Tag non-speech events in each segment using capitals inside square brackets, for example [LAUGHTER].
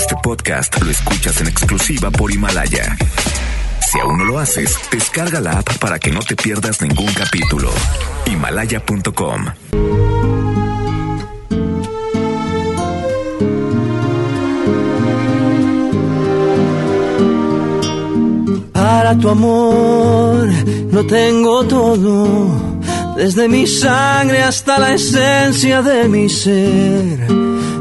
Este podcast lo escuchas en exclusiva por Himalaya. Si aún no lo haces, descarga la app para que no te pierdas ningún capítulo. Himalaya.com. Para tu amor lo tengo todo, desde mi sangre hasta la esencia de mi ser.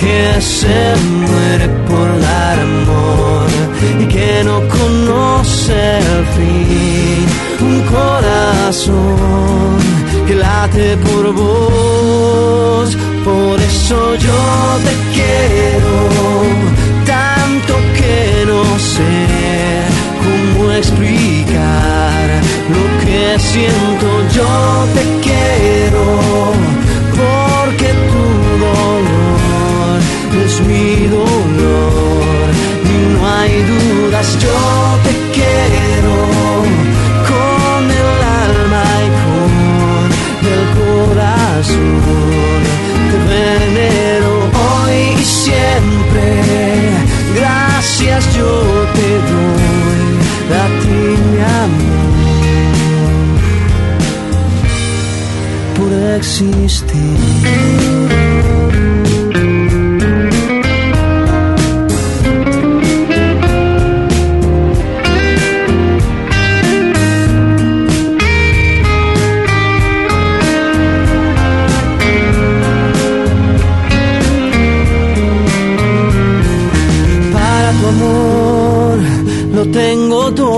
que se muere por dar amor y que no conoce el fin. Un corazón que late por vos, por eso yo te quiero tanto que no sé cómo explicar lo que siento. Yo te quiero porque mi dolor y no hay dudas. Yo te quiero con el alma y con el corazón. Te venero hoy y siempre. Gracias yo te doy a ti mi amor por existir.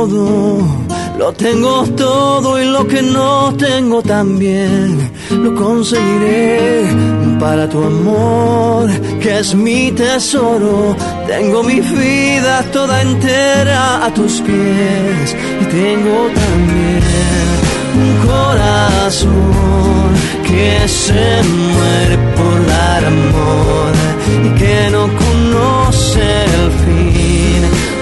Lo tengo todo y lo que no tengo también lo conseguiré. Para tu amor, que es mi tesoro, tengo mi vida toda entera a tus pies y tengo también un corazón que se muere por dar amor y que no conoce el fin.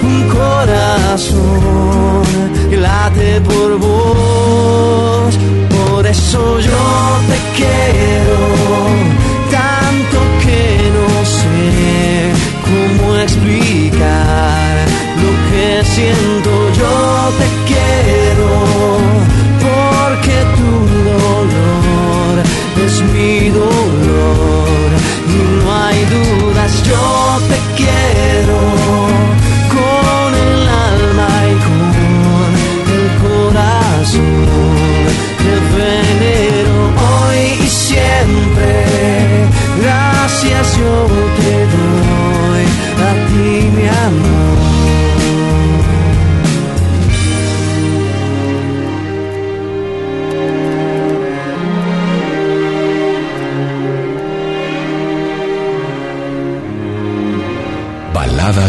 Un corazón. Late por vos, por eso yo te quiero tanto que no sé cómo explicar lo que siento. Yo te quiero porque tu dolor es mi dolor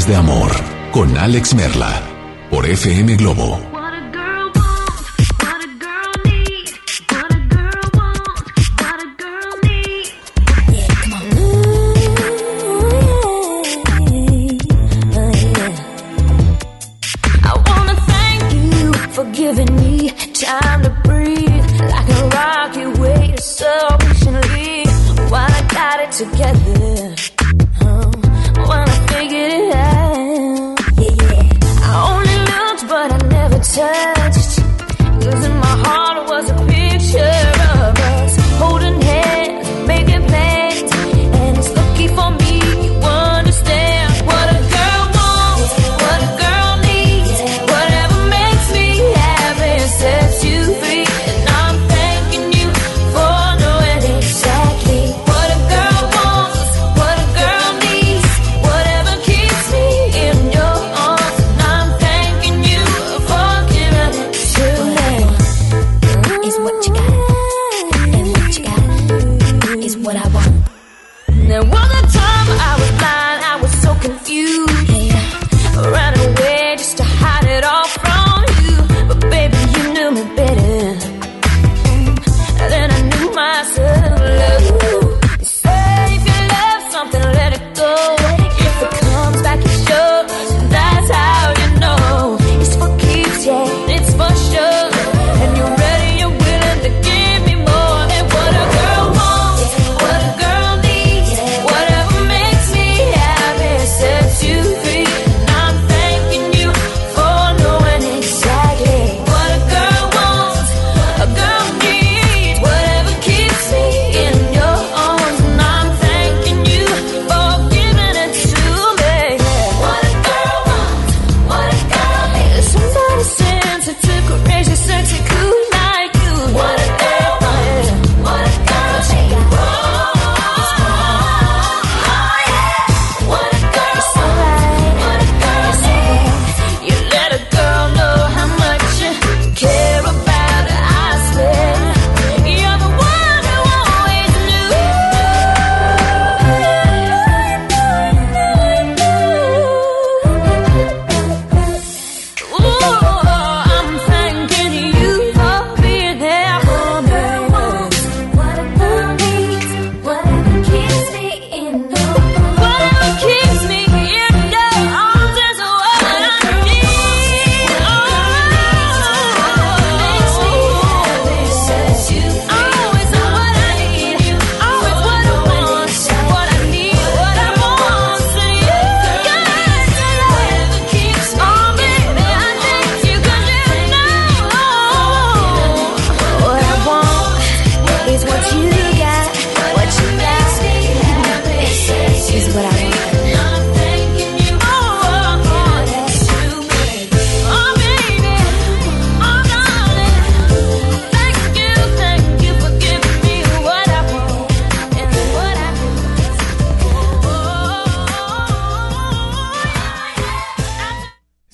de amor con Alex Merla por FM Globo.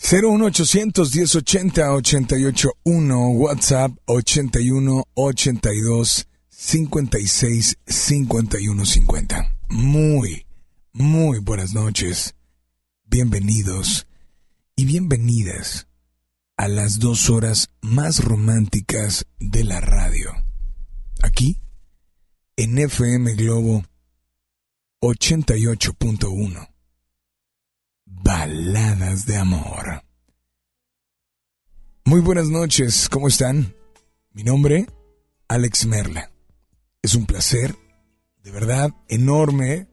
01800 1080 881 WhatsApp 81 82 56 51 50. Muy, muy buenas noches. Bienvenidos y bienvenidas a las dos horas más románticas de la radio. Aquí, en FM Globo 88.1. Baladas de amor. Muy buenas noches, ¿cómo están? Mi nombre, Alex Merla. Es un placer, de verdad, enorme,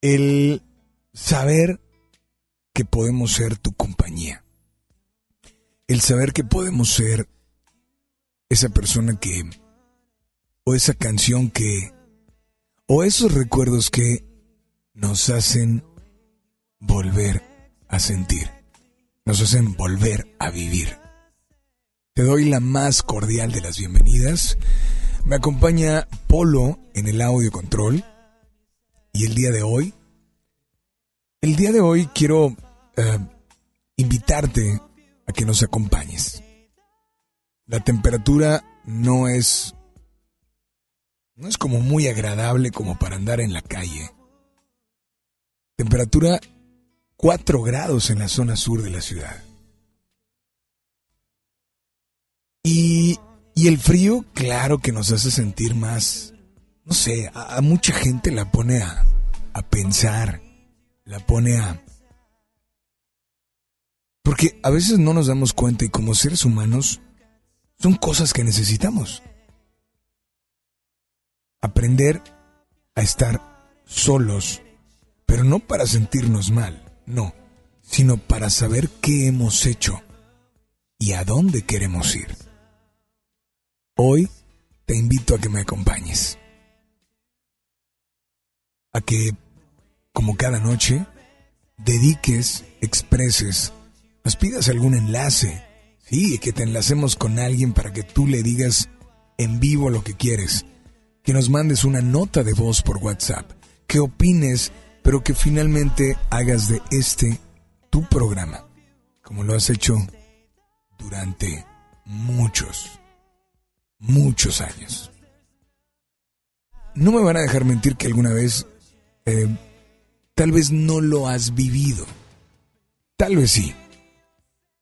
el saber que podemos ser tu compañía. El saber que podemos ser esa persona que, o esa canción que, o esos recuerdos que nos hacen volver a sentir. Nos hacen volver a vivir. Te doy la más cordial de las bienvenidas. Me acompaña Polo en el audio control. Y el día de hoy, el día de hoy quiero eh, invitarte a que nos acompañes. La temperatura no es no es como muy agradable como para andar en la calle. Temperatura 4 grados en la zona sur de la ciudad. Y, y el frío, claro que nos hace sentir más, no sé, a, mucha gente la pone a, a pensar, la pone a... Porque a veces no nos damos cuenta y como seres humanos son cosas que necesitamos. Aprender a estar solos, pero no para sentirnos mal no, sino para saber qué hemos hecho y a dónde queremos ir. Hoy te invito a que me acompañes. A que, como cada noche, dediques, expreses, nos pidas algún enlace. Sí, que te enlacemos con alguien para que tú le digas en vivo lo que quieres. Que nos mandes una nota de voz por WhatsApp. Que opines pero que finalmente hagas de este tu programa, como lo has hecho durante muchos, muchos años. No me van a dejar mentir que alguna vez eh, tal vez no lo has vivido. Tal vez sí.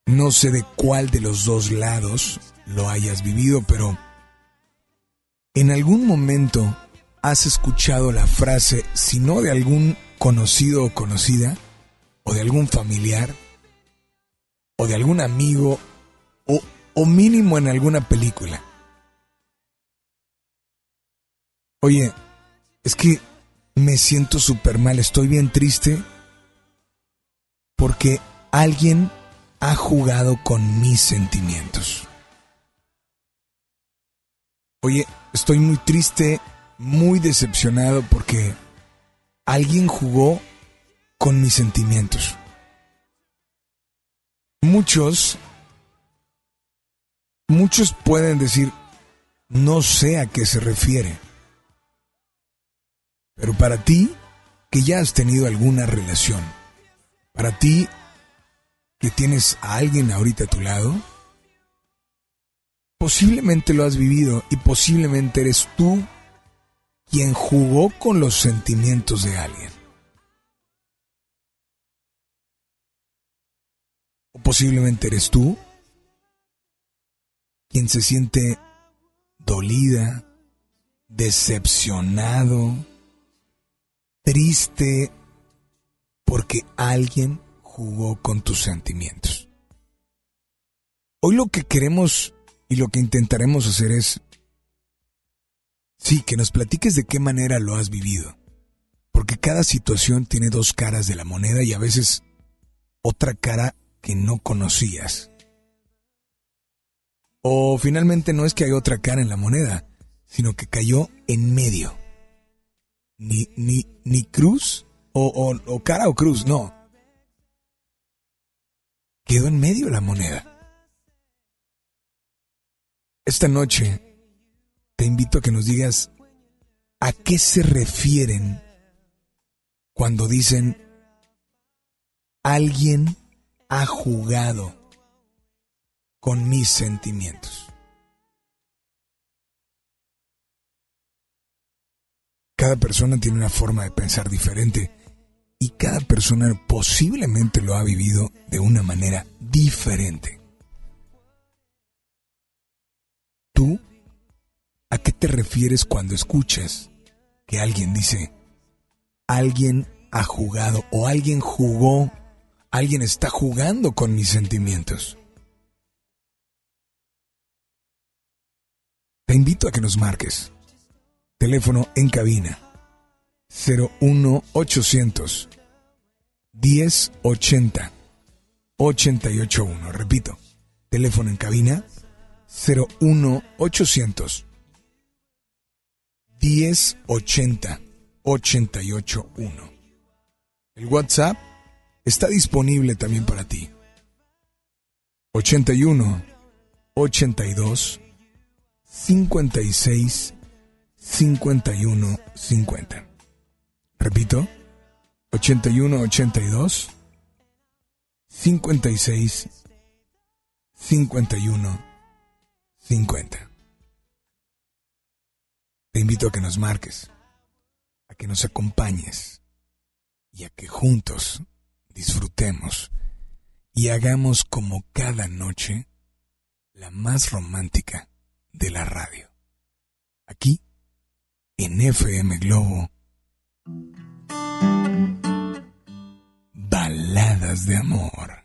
No sé de cuál de los dos lados lo hayas vivido, pero en algún momento has escuchado la frase, si no de algún conocido o conocida, o de algún familiar, o de algún amigo, o, o mínimo en alguna película. Oye, es que me siento súper mal, estoy bien triste porque alguien ha jugado con mis sentimientos. Oye, estoy muy triste, muy decepcionado porque alguien jugó con mis sentimientos. Muchos, muchos pueden decir, no sé a qué se refiere. Pero para ti, que ya has tenido alguna relación, para ti, que tienes a alguien ahorita a tu lado, posiblemente lo has vivido y posiblemente eres tú quien jugó con los sentimientos de alguien. O posiblemente eres tú quien se siente dolida, decepcionado, triste, porque alguien jugó con tus sentimientos. Hoy lo que queremos y lo que intentaremos hacer es Sí, que nos platiques de qué manera lo has vivido. Porque cada situación tiene dos caras de la moneda y a veces otra cara que no conocías. O finalmente no es que hay otra cara en la moneda, sino que cayó en medio. Ni, ni, ni cruz o, o, o cara o cruz, no. Quedó en medio la moneda. Esta noche te invito a que nos digas a qué se refieren cuando dicen alguien ha jugado con mis sentimientos? Cada persona tiene una forma de pensar diferente y cada persona posiblemente lo ha vivido de una manera diferente. ¿Tú a qué te refieres cuando escuchas que alguien dice, alguien ha jugado o alguien jugó, alguien está jugando con mis sentimientos? Te invito a que nos marques. Teléfono en cabina 01800 1080 881. Repito, teléfono en cabina 01800 1080 881. El WhatsApp está disponible también para ti. 81 82 56 51 50. Repito, 81 82 56 51 50. Te invito a que nos marques, a que nos acompañes y a que juntos disfrutemos y hagamos como cada noche la más romántica de la radio. Aquí, en FM Globo Baladas de amor.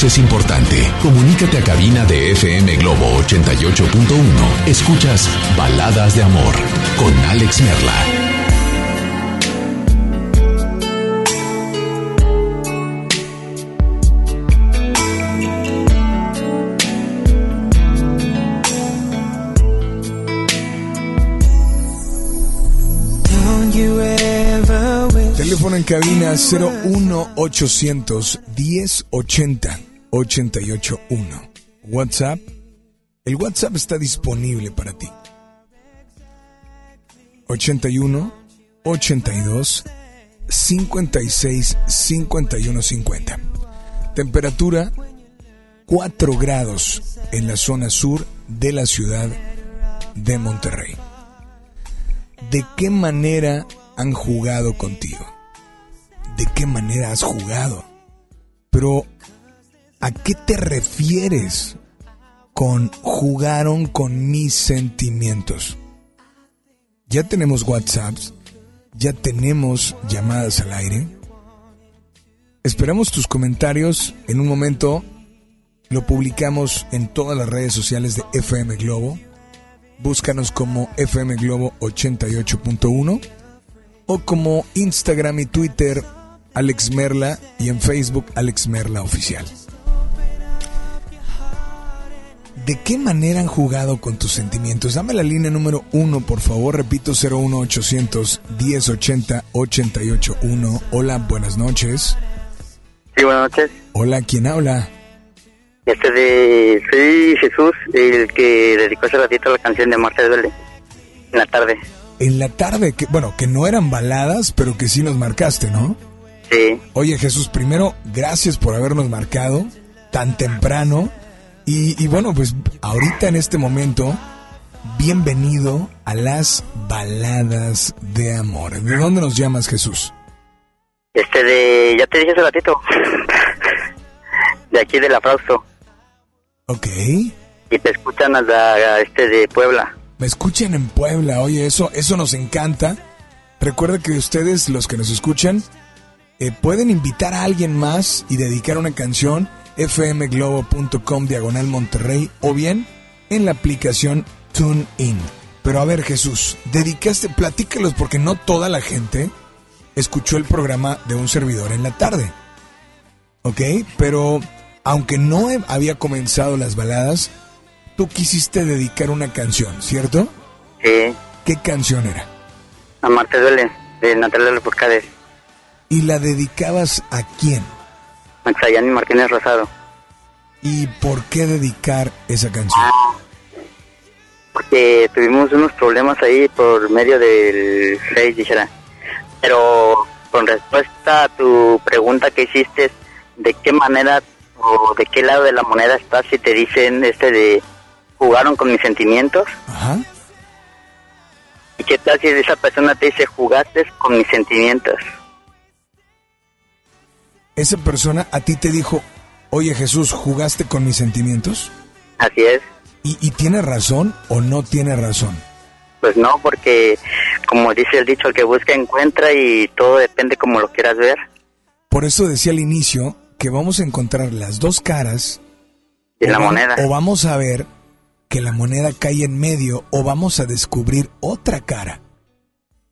Voz es importante. Comunícate a cabina de FM Globo 88.1. Escuchas Baladas de Amor con Alex Merla. Teléfono en cabina 01800 1080 881. WhatsApp. El WhatsApp está disponible para ti. 81 82 56 51 50. Temperatura 4 grados en la zona sur de la ciudad de Monterrey. ¿De qué manera han jugado contigo? de qué manera has jugado. Pero, ¿a qué te refieres con jugaron con mis sentimientos? Ya tenemos WhatsApps, ya tenemos llamadas al aire. Esperamos tus comentarios. En un momento lo publicamos en todas las redes sociales de FM Globo. Búscanos como FM Globo 88.1 o como Instagram y Twitter Alex Merla y en Facebook Alex Merla Oficial. ¿De qué manera han jugado con tus sentimientos? Dame la línea número uno, por favor. Repito, 01800 1080 881. Hola, buenas noches. Sí, buenas noches. Hola, ¿quién habla? Este de... Soy Jesús, el que dedicó hace ratito la canción de Marta Duele. En la tarde. En la tarde, que, bueno, que no eran baladas, pero que sí nos marcaste, ¿no? Oye Jesús, primero, gracias por habernos marcado tan temprano. Y, bueno, pues ahorita en este momento, bienvenido a las baladas de amor. ¿De dónde nos llamas Jesús? Este de, ya te dije hace ratito, [LAUGHS] de aquí de la Frausto. Ok. Y te escuchan a, este de Puebla. Me escuchan en Puebla, oye, eso, eso nos encanta. Recuerda que ustedes, los que nos escuchan, eh, pueden invitar a alguien más y dedicar una canción fmglobo.com diagonal Monterrey o bien en la aplicación TuneIn. Pero a ver Jesús, dedicaste, platícalos porque no toda la gente escuchó el programa de un servidor en la tarde. ¿Ok? Pero aunque no había comenzado las baladas, tú quisiste dedicar una canción, ¿cierto? Sí. ¿Qué canción era? Amarte duele, de Natalia Lafourcade. ¿Y la dedicabas a quién? A Xayani Martínez Rosado. ¿Y por qué dedicar esa canción? porque tuvimos unos problemas ahí por medio del Face, dijera. Pero con respuesta a tu pregunta que hiciste, ¿de qué manera o de qué lado de la moneda estás si te dicen este de jugaron con mis sentimientos? Ajá. ¿Y qué tal si esa persona te dice jugaste con mis sentimientos? Esa persona a ti te dijo, oye Jesús, ¿jugaste con mis sentimientos? Así es. ¿Y, tiene razón o no tiene razón? Pues no, porque como dice el dicho, el que busca encuentra y todo depende como lo quieras ver. Por eso decía al inicio que vamos a encontrar las dos caras de la moneda. O vamos a ver que la moneda cae en medio o vamos a descubrir otra cara.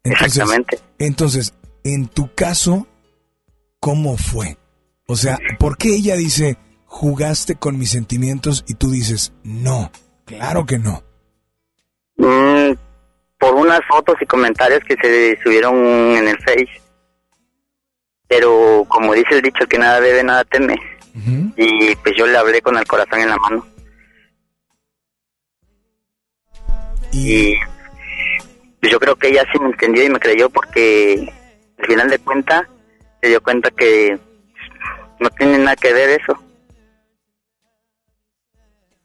Exactamente. Entonces, en tu caso, ¿cómo fue? O sea, ¿por qué ella dice, jugaste con mis sentimientos y tú dices, no, claro que no? Mm, por unas fotos y comentarios que se subieron en el Face. Pero como dice el dicho, que nada debe, nada teme. Y pues yo le hablé con el corazón en la mano. Y, pues yo creo que ella sí me entendió y me creyó porque al final de cuentas se dio cuenta que no tiene nada que ver eso.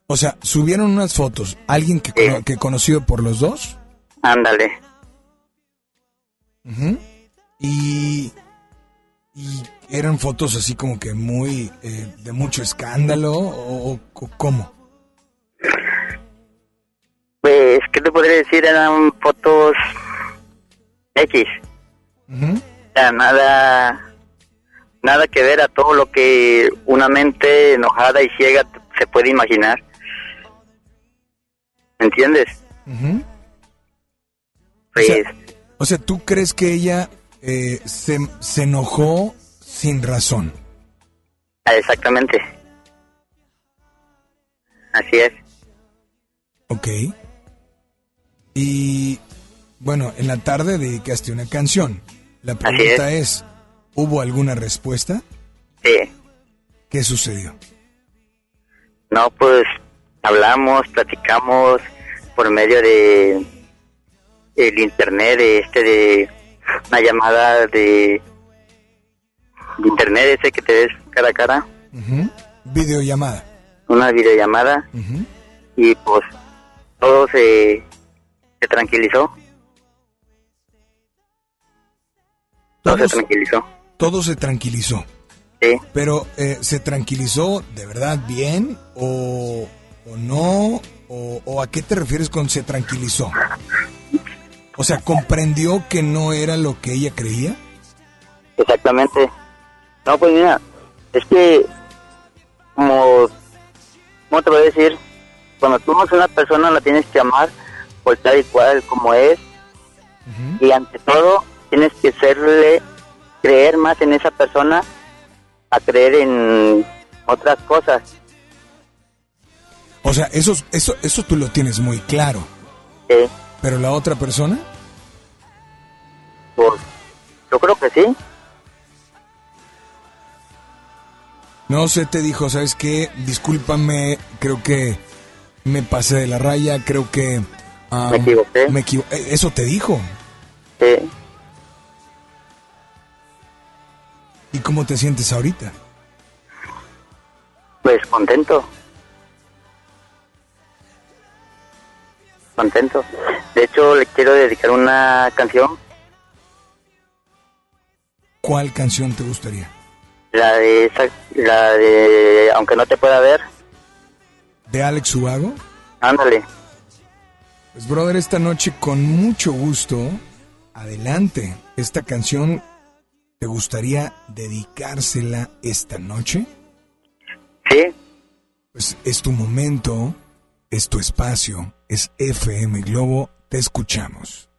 O sea, subieron unas fotos, alguien que, que conocido por los dos. Ándale. y, y eran fotos así como que muy eh, de mucho escándalo o, cómo. Pues, ¿qué te podría decir? Eran fotos X. nada nada que ver a todo lo que una mente enojada y ciega se puede imaginar. ¿Entiendes? Ujú. Pues, sea- O sea, ¿tú crees que ella eh, se, se enojó sin razón? ah, exactamente. Así es. Ok. Y bueno, en la tarde dedicaste una canción. La pregunta es, ¿hubo alguna respuesta? Sí. ¿Qué sucedió? No, pues hablamos, platicamos por medio de el internet, de este de una llamada de, de internet ese que te ves cara a cara, Ujú. Videollamada. una videollamada Ujú. y pues todo se, se tranquilizó. Todo se tranquilizó. Todo se tranquilizó. Sí. Pero, eh, ¿se tranquilizó de verdad bien o, o no? O, ¿O a qué te refieres con se tranquilizó? O sea, ¿comprendió que no era lo que ella creía? Exactamente. No, pues mira, es que, como, ¿cómo te voy a decir? Cuando tú amas a una persona la tienes que amar por tal y cual como es. Y ante todo, tienes que serle, creer más en esa persona a creer en otras cosas. O sea, eso, eso, eso tú lo tienes muy claro. Sí, Pero la otra persona, pues, yo creo que sí. no sé, te dijo, ¿sabes qué? Discúlpame, creo que me pasé de la raya, creo que... ah, Me equivoqué. me equivo- eh, Eso te dijo. Sí. ¿Y cómo te sientes ahorita? Pues contento. Contento. De hecho, le quiero dedicar una canción, ¿Cuál canción te gustaría? la de esa, la de Aunque no te pueda ver. ¿De Alex Ubago? Ándale. Pues brother, esta noche con mucho gusto, adelante. ¿Esta canción te gustaría dedicársela esta noche? Sí, Pues es tu momento, es tu espacio, es FM Globo, te escuchamos.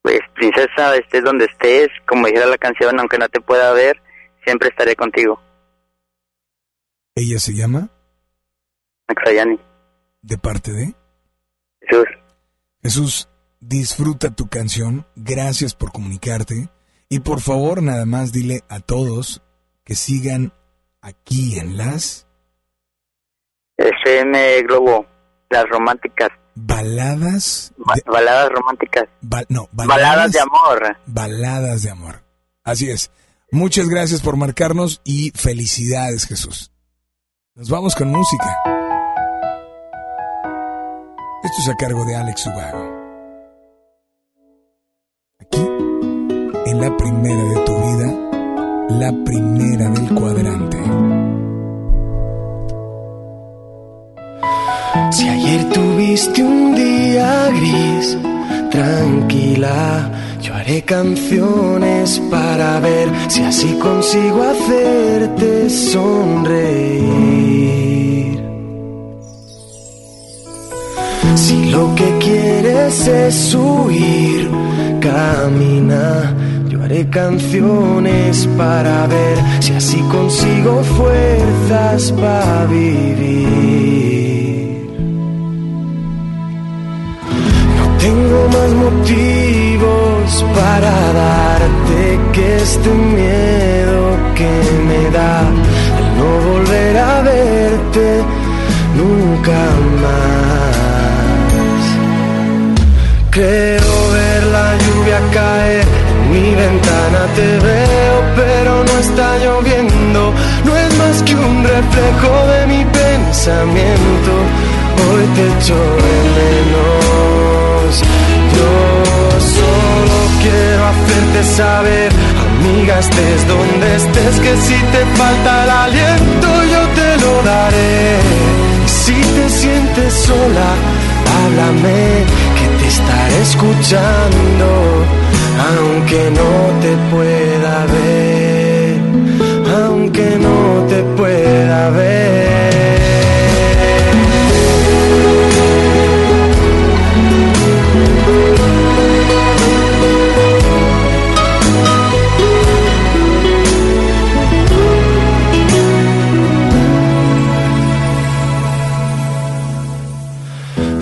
pues princesa, estés donde estés, como dijera la canción, aunque no te pueda ver, siempre estaré contigo. Ella se llama Maxayani. De parte de Jesús. Jesús, disfruta tu canción, gracias por comunicarte y por favor nada más dile a todos que sigan aquí en las FM Globo, las románticas, baladas, ba- baladas románticas, ba- no, baladas de amor. Baladas de amor. Así es. Muchas gracias por marcarnos y felicidades, Jesús. Nos vamos con música. Esto es a cargo de Alex Ubago. La primera de tu vida, la primera del cuadrante. Si ayer tuviste un día gris, tranquila, yo haré canciones para ver si así consigo hacerte sonreír. Si lo que quieres es huir, camina. Haré canciones para ver si así consigo fuerzas para vivir. No tengo más motivos para darte que este miedo que me da el no volver a verte nunca más. Creo ver la lluvia caer, mi ventana te veo, pero no está lloviendo, no es más que un reflejo de mi pensamiento. Hoy te echo menos, yo solo quiero hacerte saber, amiga, estés donde estés, que si te falta el aliento yo te lo daré. Y si te sientes sola, háblame, que te estaré escuchando, aunque no te pueda ver, aunque no te pueda ver.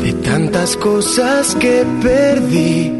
De tantas cosas que perdí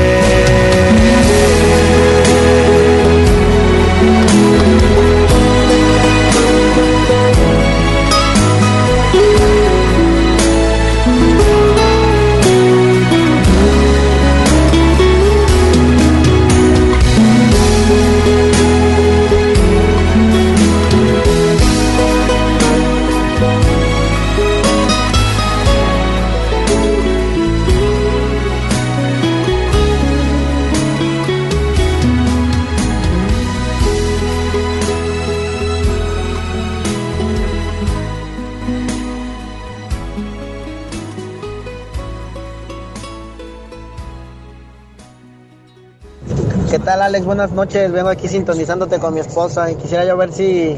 ¿Qué tal Alex? Buenas noches. Vengo aquí sintonizándote con mi esposa y quisiera yo ver si,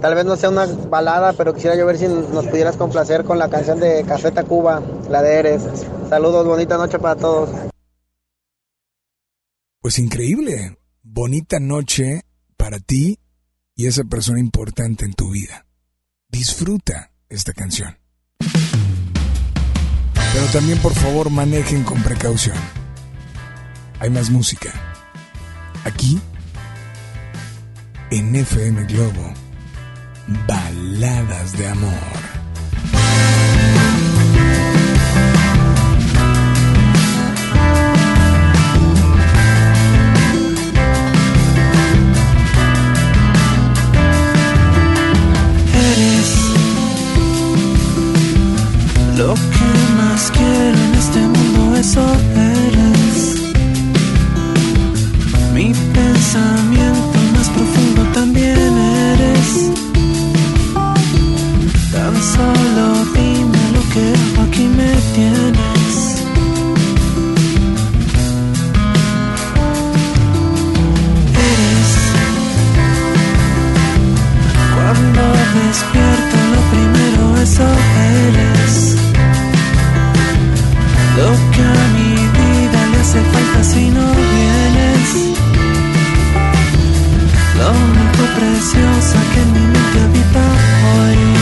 tal vez no sea una balada, pero quisiera yo ver si nos pudieras complacer con la canción de Café Tacuba, la de Eres. Saludos, bonita noche para todos. Pues increíble. Bonita noche para ti y esa persona importante en tu vida. Disfruta esta canción. Pero también por favor manejen con precaución. Hay más música. Aquí, en FM Globo, baladas de amor. Lo que más quiero en este mundo, eso pensamiento más profundo también eres. Tan solo dime lo que hago, aquí me tienes. Eres cuando despierto lo primero eso eres Lo que a mi vida le hace falta si no vienes Lo único preciosa que en mi mente habita hoy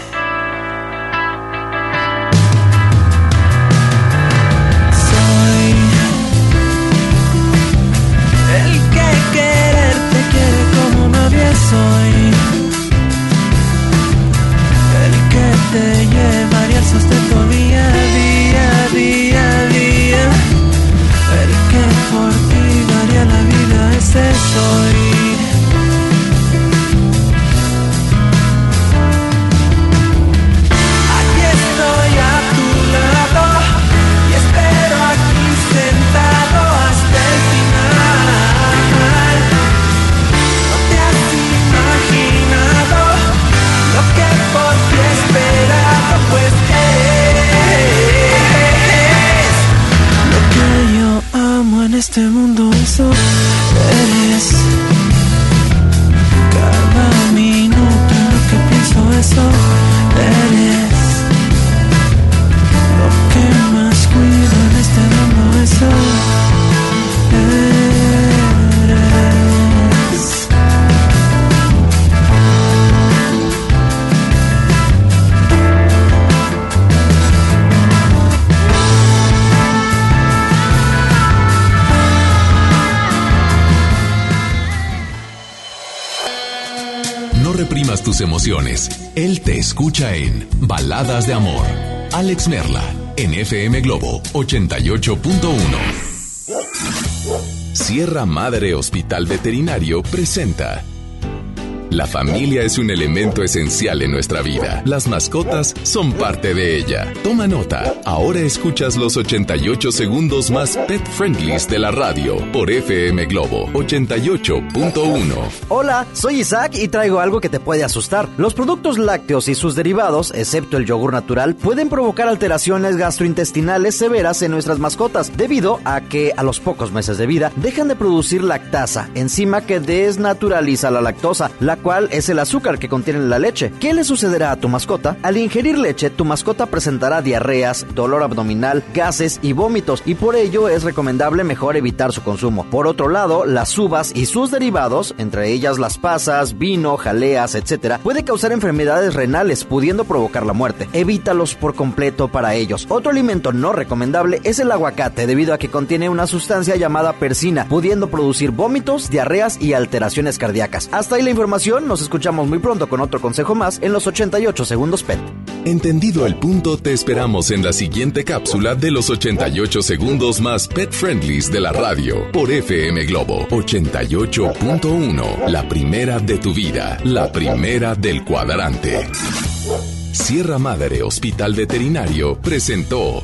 Emociones. Él te escucha en Baladas de Amor. Alex Merla, en FM Globo 88.1. Sierra Madre Hospital Veterinario presenta. La familia es un elemento esencial en nuestra vida. Las mascotas son parte de ella. Toma nota. Ahora escuchas los 88 segundos más pet friendlies de la radio por FM Globo 88.1. Hola, soy Isaac y traigo algo que te puede asustar. Los productos lácteos y sus derivados, excepto el yogur natural, pueden provocar alteraciones gastrointestinales severas en nuestras mascotas, debido a que a los pocos meses de vida dejan de producir lactasa, enzima que desnaturaliza la lactosa, la cual es el azúcar que contiene la leche. ¿Qué le sucederá a tu mascota? Al ingerir leche, tu mascota presentará diarreas, dolor abdominal, gases y vómitos, y por ello es recomendable mejor evitar su consumo. Por otro lado, las uvas y sus derivados, entre ellas las pasas, vino, jaleas, etc., puede causar enfermedades renales, pudiendo provocar la muerte. Evítalos por completo para ellos. Otro alimento no recomendable es el aguacate, debido a que contiene una sustancia llamada persina, pudiendo producir vómitos, diarreas y alteraciones cardíacas. Hasta ahí la información, nos escuchamos muy pronto con otro consejo más en los 88 segundos PET. Entendido el punto, te esperamos en la siguiente cápsula de los 88 segundos más pet friendlies de la radio por FM Globo 88.1. La primera de tu vida, la primera del cuadrante. Sierra Madre Hospital Veterinario presentó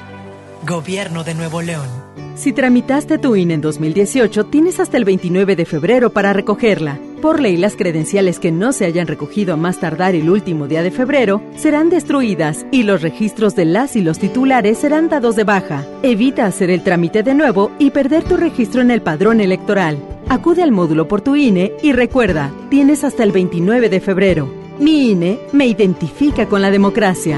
Gobierno de Nuevo León. Si tramitaste tu INE en 2018, tienes hasta el 29 de febrero para recogerla. Por ley, las credenciales que no se hayan recogido a más tardar el último día de febrero serán destruidas y los registros de las y los titulares serán dados de baja. Evita hacer el trámite de nuevo y perder tu registro en el padrón electoral. Acude al módulo por tu INE y recuerda, tienes hasta el 29 de febrero. Mi INE me identifica con la democracia.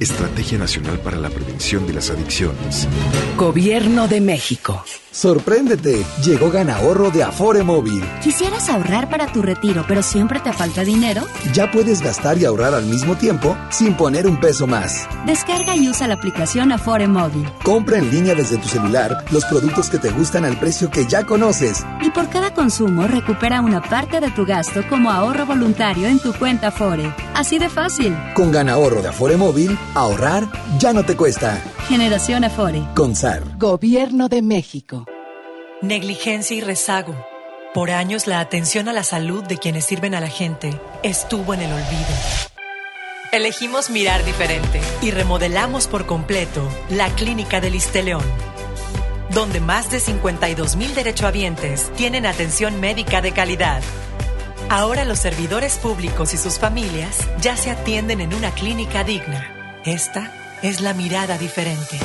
Estrategia Nacional para la Prevención de las Adicciones. Gobierno de México. Sorpréndete, llegó Ganahorro de Afore Móvil. ¿Quisieras ahorrar para tu retiro, pero siempre te falta dinero? Ya puedes gastar y ahorrar al mismo tiempo sin poner un peso más. Descarga y usa la aplicación Afore Móvil. Compra en línea desde tu celular los productos que te gustan al precio que ya conoces. Y por cada consumo recupera una parte de tu gasto como ahorro voluntario en tu cuenta Afore. Así de fácil. Con Ganahorro de Afore Móvil, ahorrar ya no te cuesta. Generación Afore. Con SAR. Gobierno de México. Negligencia y rezago. Por años la atención a la salud de quienes sirven a la gente estuvo en el olvido. Elegimos mirar diferente y remodelamos por completo la Clínica del León, donde más de 52 mil derechohabientes tienen atención médica de calidad. Ahora los servidores públicos y sus familias ya se atienden en una clínica digna. Esta es la mirada diferente.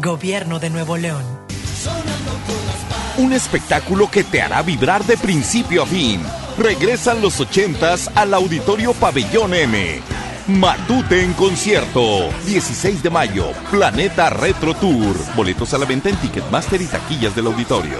Gobierno de Nuevo León. Un espectáculo que te hará vibrar de principio a fin. Regresan los ochentas al Auditorio Pabellón M. Matute en concierto. 16 de mayo. Planeta Retro Tour. Boletos a la venta en Ticketmaster y taquillas del auditorio.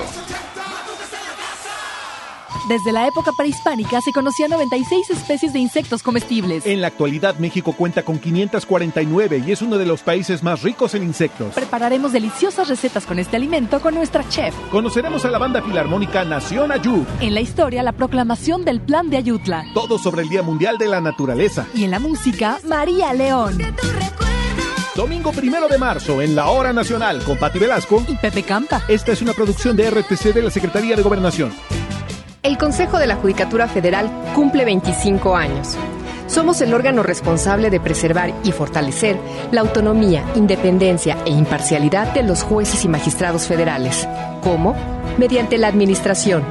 Desde la época prehispánica se conocían 96 especies de insectos comestibles. En la actualidad México cuenta con 549 y es uno de los países más ricos en insectos. Prepararemos deliciosas recetas con este alimento con nuestra chef. Conoceremos a la banda filarmónica Nación Ayud. En la historia, la proclamación del Plan de Ayutla. Todo sobre el Día Mundial de la Naturaleza. Y en la música, María León. Domingo primero de marzo en la Hora Nacional con Pati Velasco y Pepe Campa. Esta es una producción de RTC de la Secretaría de Gobernación. El Consejo de la Judicatura Federal cumple 25 años. Somos el órgano responsable de preservar y fortalecer la autonomía, independencia e imparcialidad de los jueces y magistrados federales. ¿Cómo? Mediante la administración,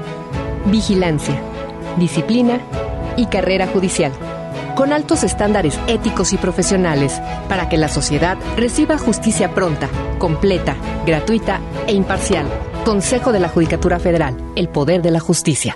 vigilancia, disciplina y carrera judicial, con altos estándares éticos y profesionales para que la sociedad reciba justicia pronta, completa, gratuita e imparcial. Consejo de la Judicatura Federal, el poder de la justicia.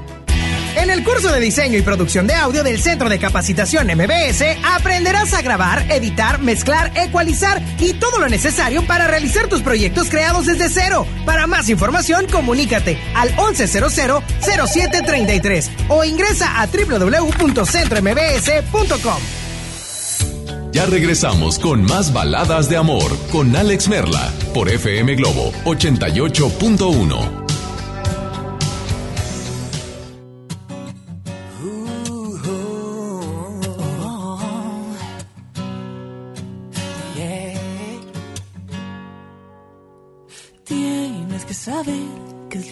En el curso de diseño y producción de audio del Centro de Capacitación MBS aprenderás a grabar, editar, mezclar, ecualizar y todo lo necesario para realizar tus proyectos creados desde cero. Para más información, comunícate al 1100-0733 o ingresa a www.centrombs.com. Ya regresamos con más baladas de amor con Alex Merla por FM Globo 88.1.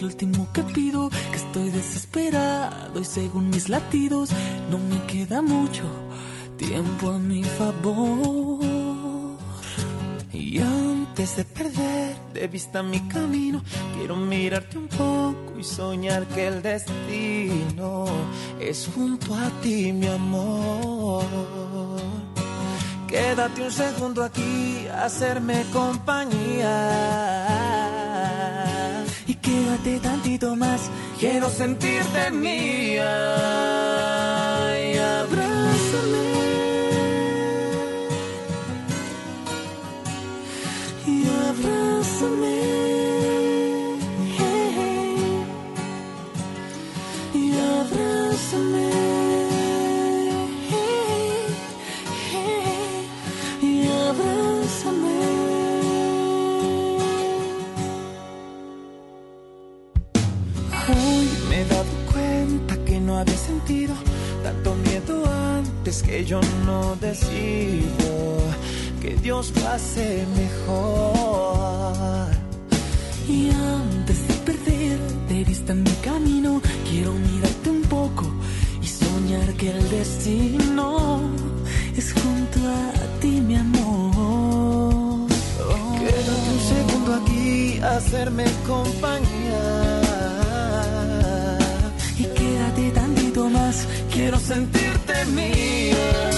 es lo último que pido, que estoy desesperado y según mis latidos no me queda mucho tiempo a mi favor. Y antes de perder de vista mi camino, quiero mirarte un poco y soñar que el destino es junto a ti, mi amor. Quédate un segundo aquí, hacerme compañía. Quédate tantito más, quiero sentirte mía. Y abrázame. Y abrázame. que es que yo no decido que Dios lo hace mejor. Y antes de perder de vista mi camino, quiero mirarte un poco y soñar que el destino es junto a ti, mi amor. Oh. Quédate un segundo aquí, hacerme compañía. Y quédate tantito más, quiero sentir sentirte mía.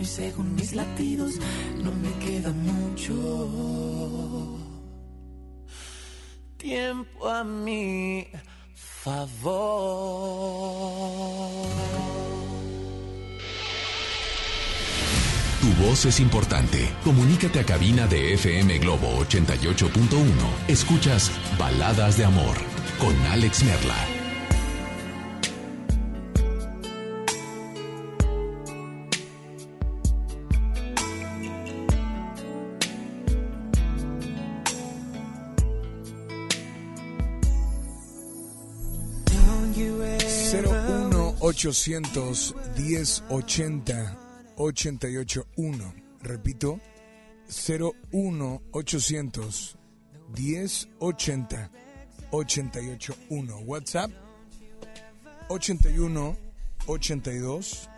Y según mis latidos no me queda mucho tiempo a mi favor. Tu voz es importante. Comunícate a cabina de FM Globo 88.1. Escuchas Baladas de Amor con Alex Merla. 01 800 1080 881. Repito, 01 800 1080 881. WhatsApp 81 82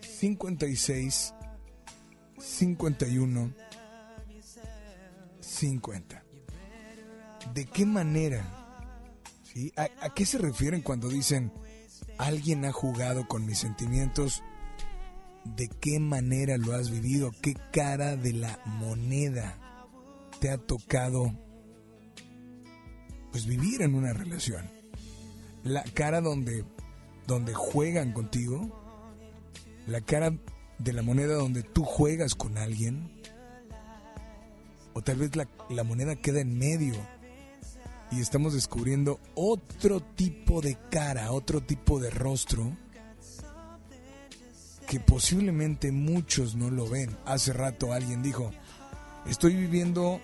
56 51 50. ¿De qué manera? ¿sí? ¿A, a qué se refieren cuando dicen alguien ha jugado con mis sentimientos? ¿De qué manera lo has vivido? ¿Qué cara de la moneda te ha tocado pues vivir en una relación? La cara donde donde juegan contigo, la cara de la moneda donde tú juegas con alguien, o tal vez la, la moneda queda en medio y estamos descubriendo otro tipo de cara, otro tipo de rostro que posiblemente muchos no lo ven. Hace rato alguien dijo, estoy viviendo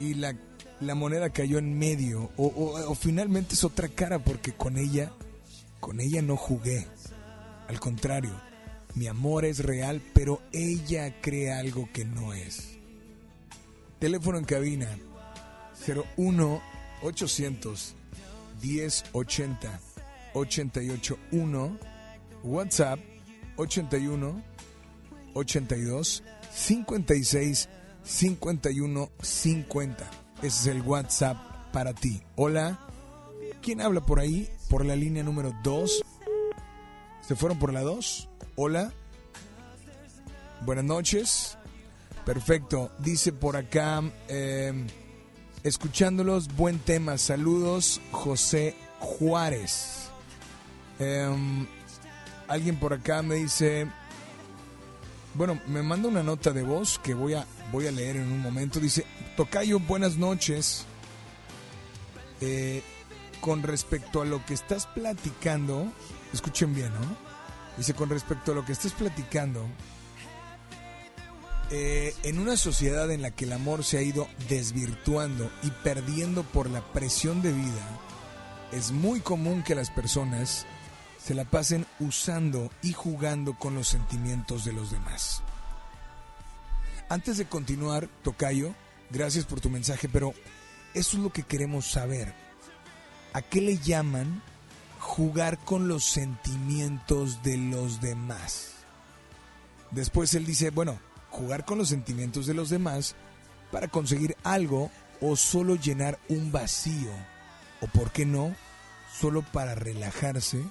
y la, la moneda cayó en medio, o, o- finalmente es otra cara porque con ella, con ella no jugué. Al contrario, mi amor es real, pero ella cree algo que no es. Teléfono en cabina 01 800 1080 881 WhatsApp 81 82 56 51 50. Ese es el WhatsApp para ti. Hola. ¿Quién habla por ahí? Por la línea número 2. ¿Se fueron por la 2? Hola. Buenas noches. Perfecto. Dice por acá, eh, escuchándolos, buen tema. Saludos, José Juárez. Em, alguien por acá me dice, bueno, me manda una nota de voz que voy a, voy a leer en un momento. Dice, Tocayo, buenas noches. Eh, con respecto a lo que estás platicando, escuchen bien, ¿no? Dice, con respecto a lo que estás platicando, eh, en una sociedad en la que el amor se ha ido desvirtuando y perdiendo por la presión de vida, es muy común que las personas se la pasen usando y jugando con los sentimientos de los demás. Antes de continuar, Tocayo, gracias por tu mensaje, pero eso es lo que queremos saber. ¿A qué le llaman jugar con los sentimientos de los demás? Después él dice, bueno, jugar con los sentimientos de los demás para conseguir algo o solo llenar un vacío, o por qué no, solo para relajarse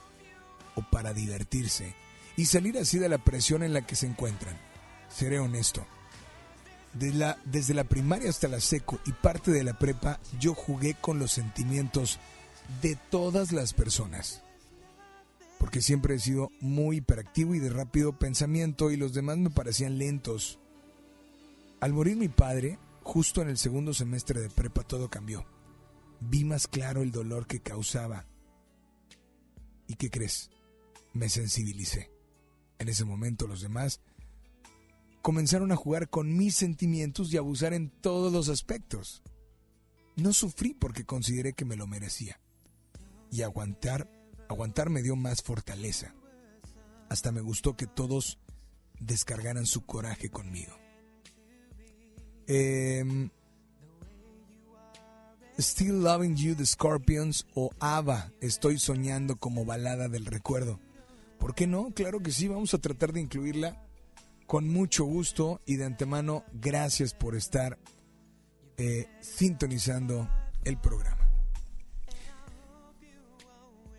o para divertirse y salir así de la presión en la que se encuentran. Seré honesto. Desde la, desde la primaria hasta la seco y parte de la prepa, yo jugué con los sentimientos de todas las personas. Porque siempre he sido muy hiperactivo y de rápido pensamiento y los demás me parecían lentos. Al morir mi padre, justo en el segundo semestre de prepa todo cambió. Vi más claro el dolor que causaba. ¿Y qué crees? Me sensibilicé. En ese momento los demás comenzaron a jugar con mis sentimientos y abusar en todos los aspectos. No sufrí porque consideré que me lo merecía. Y aguantar, aguantar me dio más fortaleza. Hasta me gustó que todos descargaran su coraje conmigo. Em, Still Loving You The Scorpions o Ava, Estoy soñando como balada del recuerdo. ¿Por qué no? Claro que sí, vamos a tratar de incluirla con mucho gusto y de antemano gracias por estar eh, sintonizando el programa.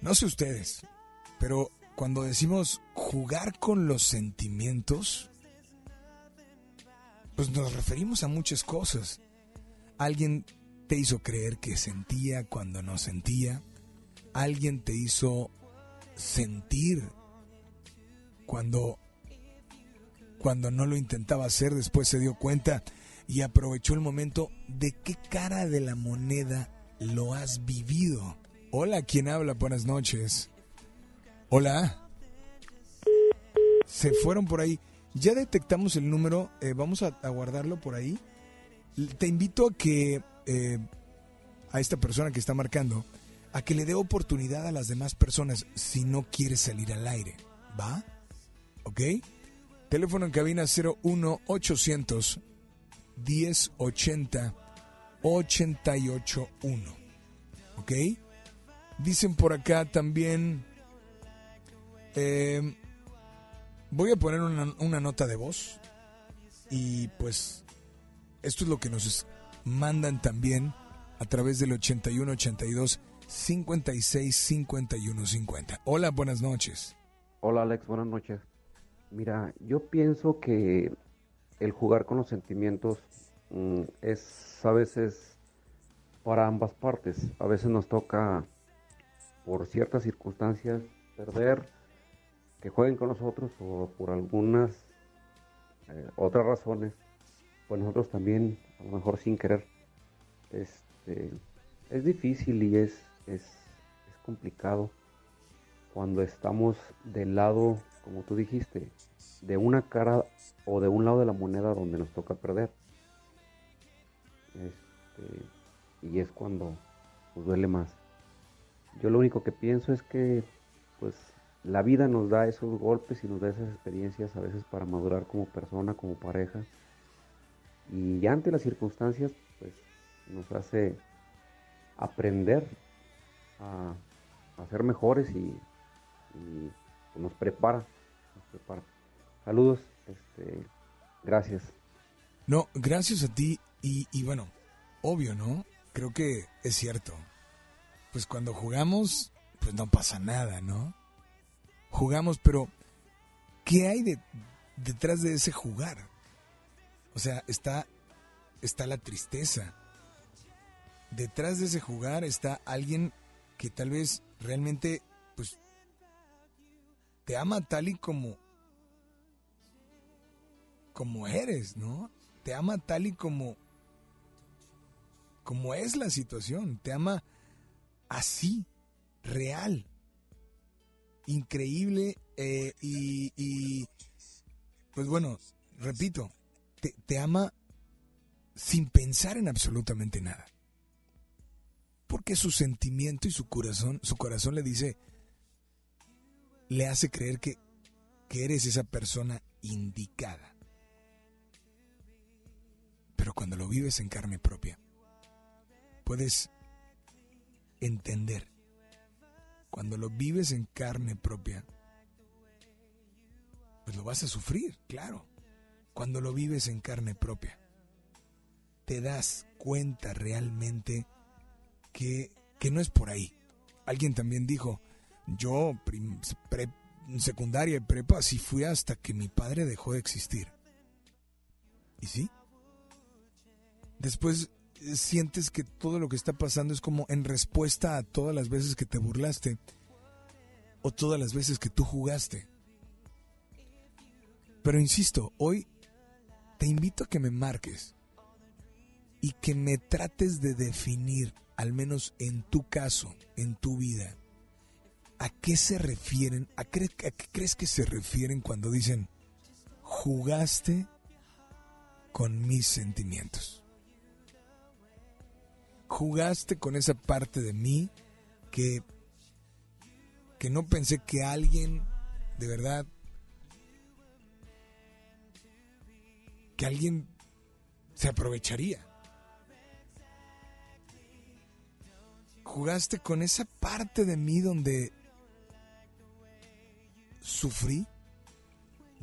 No sé ustedes, pero cuando decimos jugar con los sentimientos, pues nos referimos a muchas cosas. Alguien te hizo creer que sentía cuando no sentía. Alguien te hizo sentir cuando cuando no lo intentaba hacer, después se dio cuenta y aprovechó el momento de qué cara de la moneda lo has vivido. Hola, ¿quién habla? Buenas noches. Hola. Se fueron por ahí. Ya detectamos el número, eh, vamos a, guardarlo por ahí. Te invito a que eh, a esta persona que está marcando, a que le dé oportunidad a las demás personas si no quiere salir al aire. ¿Va? ¿Ok? Teléfono en cabina 01800 1080 881. ¿Ok? Dicen por acá también... Eh, voy a poner una, una nota de voz y pues esto es lo que nos mandan también a través del 81 82 56 51 50. Hola, buenas noches. Hola Alex, buenas noches. Mira, yo pienso que el jugar con los sentimientos mm, es a veces para ambas partes. A veces nos toca, por ciertas circunstancias, perder, que jueguen con nosotros o por algunas eh, otras razones, pues nosotros también, a lo mejor sin querer, este, es difícil y es, es, complicado cuando estamos del lado como tú dijiste, de una cara o de un lado de la moneda donde nos toca perder. Este, y es cuando nos duele más. Yo lo único que pienso es que pues la vida nos da esos golpes y nos da esas experiencias a veces para madurar como persona, como pareja. Y ante las circunstancias pues nos hace aprender a, ser mejores y, y nos prepara Saludos, este, gracias. No, gracias a ti y, y bueno, obvio, ¿no? Creo que es cierto. Pues cuando jugamos, pues no pasa nada, ¿no? Jugamos, pero ¿qué hay de, detrás de ese jugar? O sea, está, está la tristeza. Detrás de ese jugar está alguien que tal vez realmente, pues, te ama tal y como como eres, ¿no? Te ama tal y como como es la situación, te ama así, real, increíble eh, y, pues bueno, repito, te, ama sin pensar en absolutamente nada. Porque su sentimiento y su corazón, su corazón le dice, le hace creer que, eres esa persona indicada. cuando lo vives en carne propia, puedes entender. Cuando lo vives en carne propia, pues lo vas a sufrir, claro. Cuando lo vives en carne propia, te das cuenta realmente que, que no es por ahí. Alguien también dijo, yo secundaria y prepa sí fui hasta que mi padre dejó de existir. ¿Y sí? Después sientes que todo lo que está pasando es como en respuesta a todas las veces que te burlaste o todas las veces que tú jugaste. Pero insisto, hoy te invito a que me marques y que me trates de definir, al menos en tu caso, en tu vida, a qué se refieren, a, qué crees que se refieren cuando dicen jugaste con mis sentimientos. Jugaste con esa parte de mí que que no pensé que alguien de verdad que alguien se aprovecharía. Jugaste con esa parte de mí donde sufrí,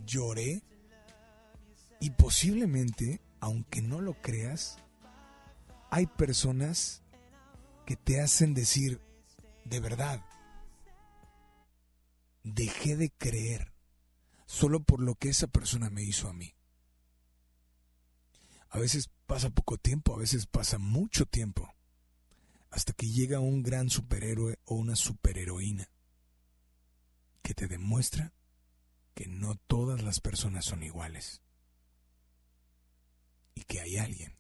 lloré y posiblemente, aunque no lo creas, hay personas que te hacen decir, de verdad, dejé de creer solo por lo que esa persona me hizo a mí. A veces pasa poco tiempo, a veces pasa mucho tiempo, hasta que llega un gran superhéroe o una superheroína que te demuestra que no todas las personas son iguales y que hay alguien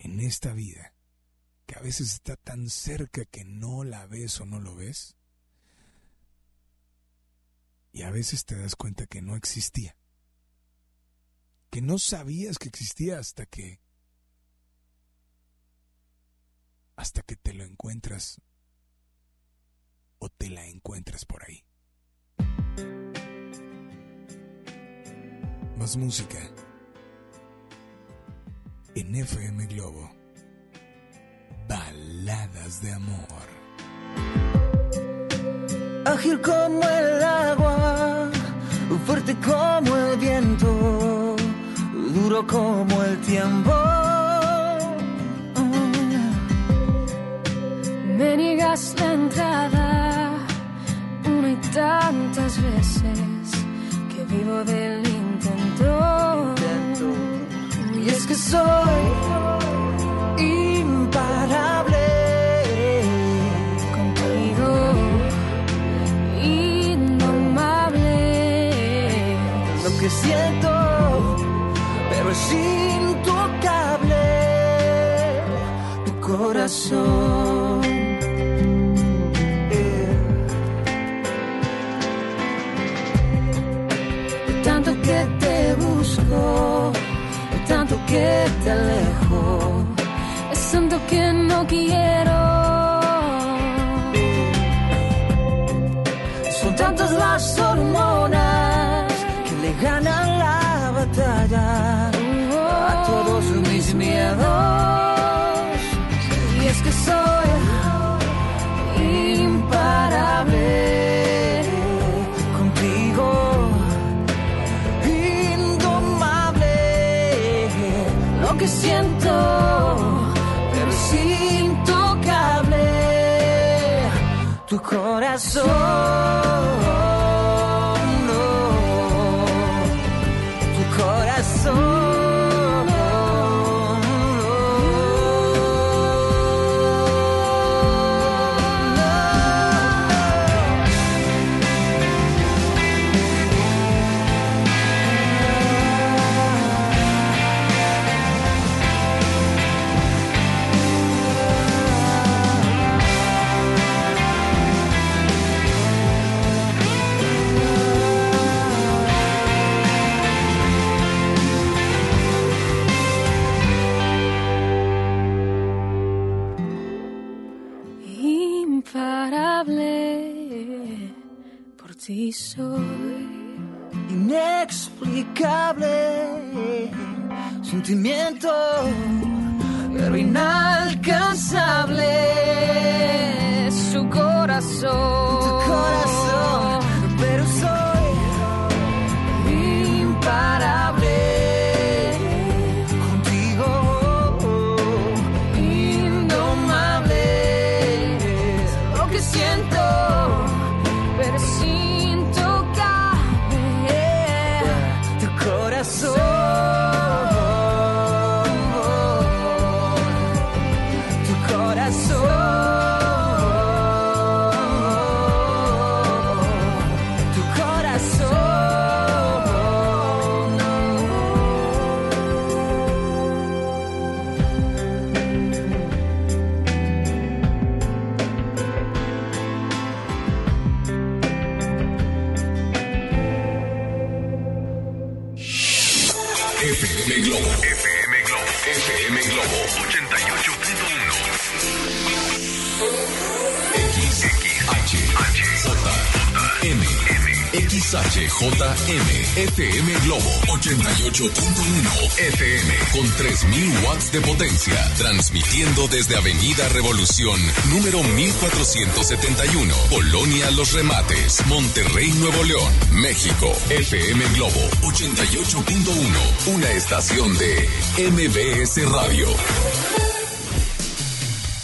en esta vida que a veces está tan cerca que no la ves o no lo ves y a veces te das cuenta que no existía. Que no sabías que existía hasta que hasta que te lo encuentras o te la encuentras por ahí. Más música en FM Globo. Baladas de amor. Ágil como el agua, fuerte como el viento duro como el tiempo. Me niegas la entrada una y tantas veces que vivo del intento. Y es que soy imparable. Contigo, indomable. Lo que siento es intocable tu corazón. Tanto que que te alejo, es tanto que no quiero. FM con 3000 watts de potencia, transmitiendo desde Avenida Revolución, número 1471, Colonia Los Remates, Monterrey, Nuevo León, México. FM Globo 88.1, una estación de MBS Radio.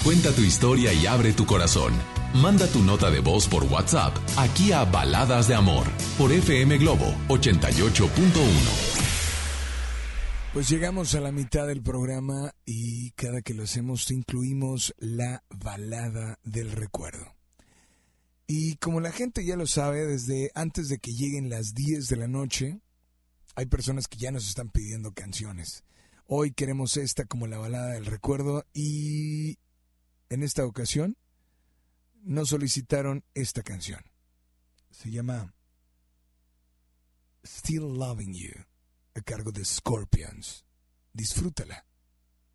Cuenta tu historia y abre tu corazón. Manda tu nota de voz por WhatsApp aquí a Baladas de Amor por FM Globo 88.1. Pues llegamos a la mitad del programa y cada que lo hacemos incluimos la balada del recuerdo. Y como la gente ya lo sabe, desde antes de que lleguen las 10 de la noche, hay personas que ya nos están pidiendo canciones. Hoy queremos esta como la balada del recuerdo y en esta ocasión nos solicitaron esta canción. Se llama Still Loving You, a cargo de Scorpions. Disfrútala.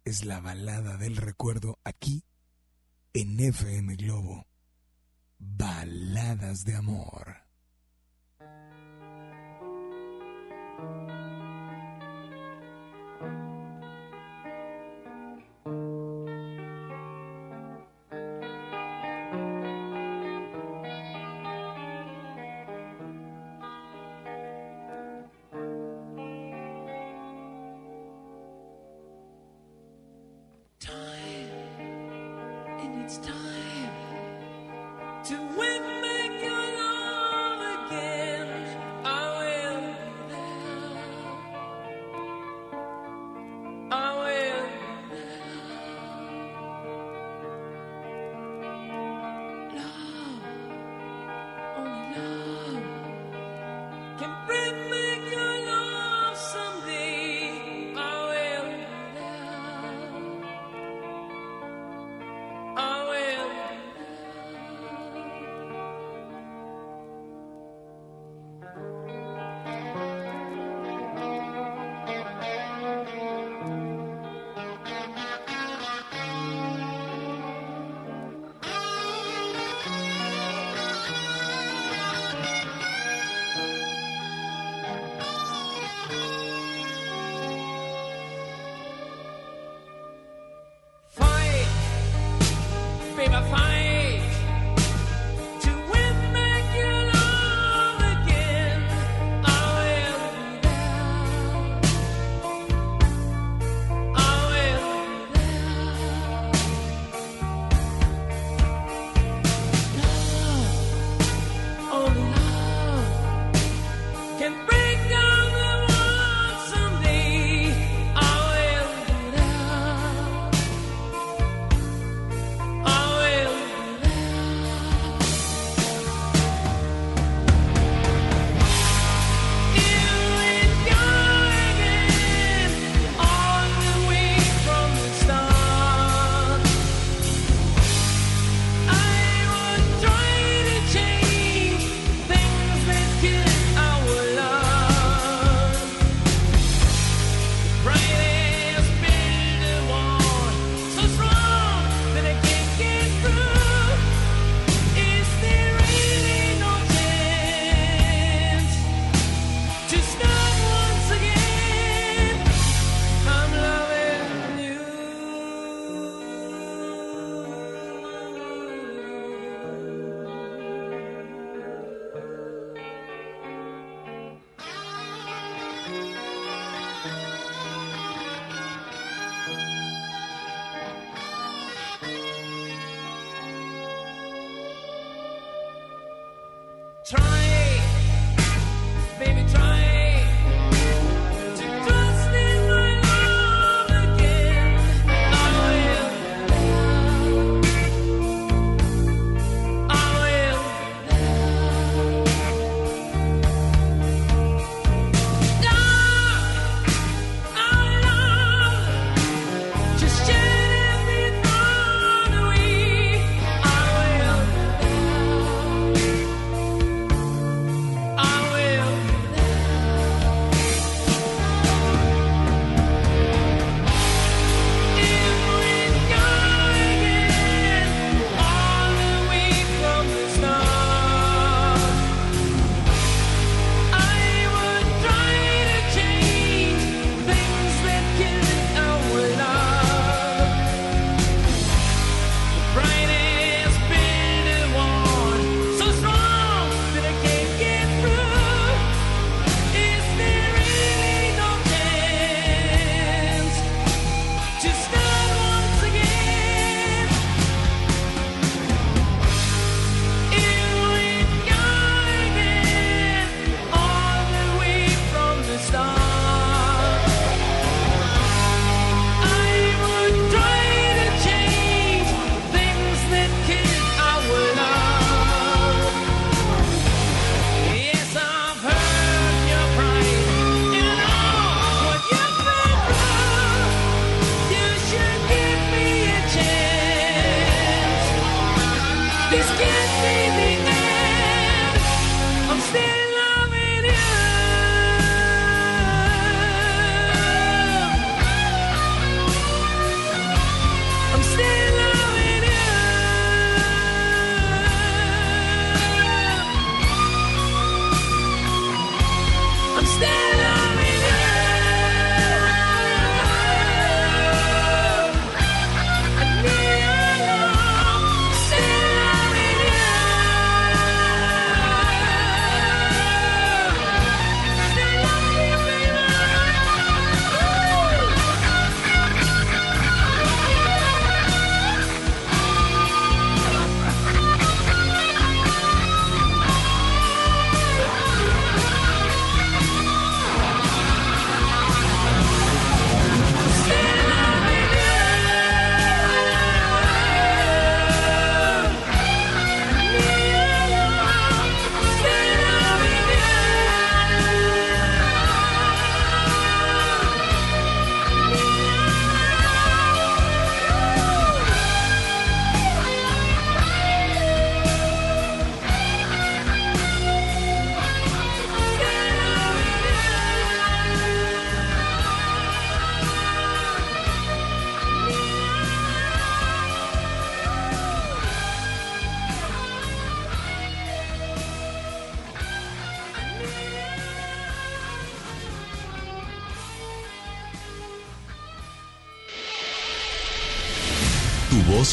Es la balada del recuerdo aquí en FM Globo. Baladas de amor. It's time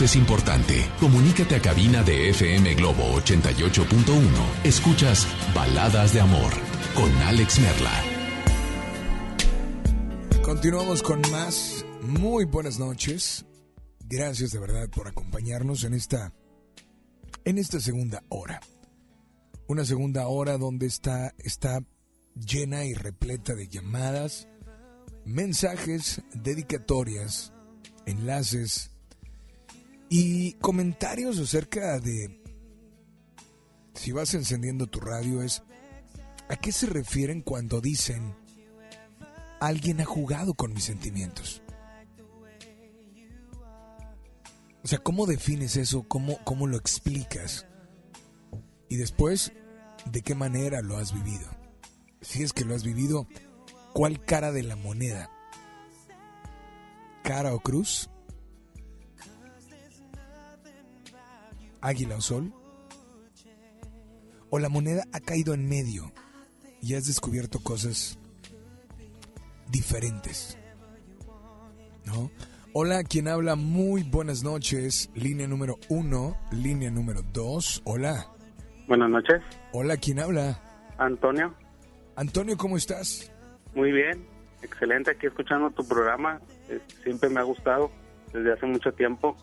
es importante. Comunícate a cabina de FM Globo 88.1. Escuchas Baladas de Amor con Alex Merla. Continuamos con más. Muy buenas noches. Gracias de verdad por acompañarnos en esta en esta segunda hora. Una segunda hora donde está está llena y repleta de llamadas, mensajes, dedicatorias, enlaces y comentarios acerca de si vas encendiendo tu radio es ¿a qué se refieren cuando dicen alguien ha jugado con mis sentimientos? O sea, ¿cómo defines eso? ¿Cómo, cómo lo explicas? Y después, ¿de qué manera lo has vivido? Si es que lo has vivido, ¿cuál cara de la moneda? ¿Cara o cruz? Águila o sol? ¿O la moneda ha caído en medio y has descubierto cosas diferentes? ¿No? Hola, quien habla, muy buenas noches. Línea número uno, línea número dos. Hola. Buenas noches. Hola, ¿quién habla? Antonio. Antonio, ¿cómo estás? Muy bien, excelente aquí escuchando tu programa. Eh, Siempre me ha gustado desde hace mucho tiempo.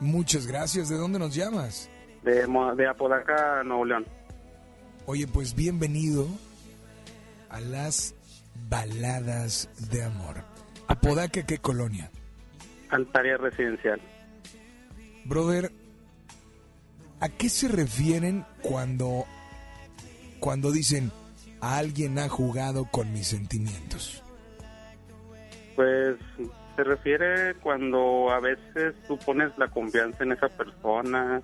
Muchas gracias. ¿De dónde nos llamas? De, de Apodaca, Nuevo León. Oye, pues bienvenido a las baladas de amor. Apodaca, ¿qué colonia? Altaria Residencial. Brother, ¿a qué se refieren cuando, cuando dicen alguien ha jugado con mis sentimientos? Pues se refiere cuando a veces tú pones la confianza en esa persona,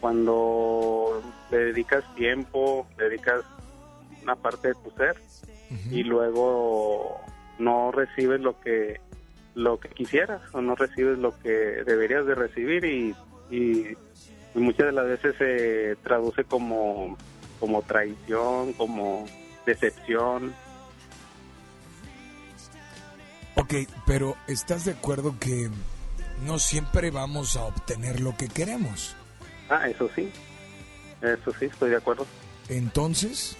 cuando le dedicas tiempo, le dedicas una parte de tu ser y luego no recibes lo que lo que quisieras o no recibes lo que deberías de recibir y, y- y muchas de las veces se traduce como como traición, como decepción. Ok, pero ¿estás de acuerdo que no siempre vamos a obtener lo que queremos? Ah, eso sí. Eso sí, estoy de acuerdo. Entonces,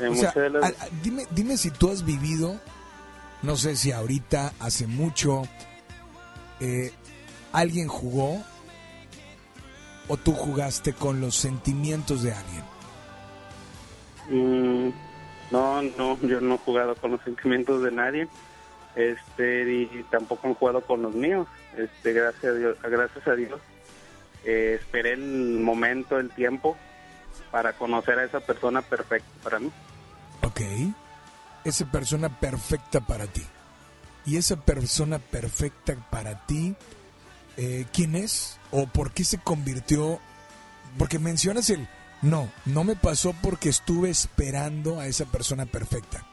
Eh, o sea, de las- a- a- dime, dime si tú has vivido, no sé si ahorita, hace mucho, eh, alguien jugó o tú jugaste con los sentimientos de alguien. Mm, no, no, yo no he jugado con los sentimientos de nadie. Este, y tampoco he jugado con los míos. Este, gracias a Dios, gracias a Dios. eh, esperé el momento, el tiempo para conocer a esa persona perfecta para mí. Ok. Esa persona perfecta para ti. Y esa persona perfecta para ti, eh, ¿quién es? ¿O por qué se convirtió? Porque mencionas el, no, no me pasó porque estuve esperando a esa persona perfecta.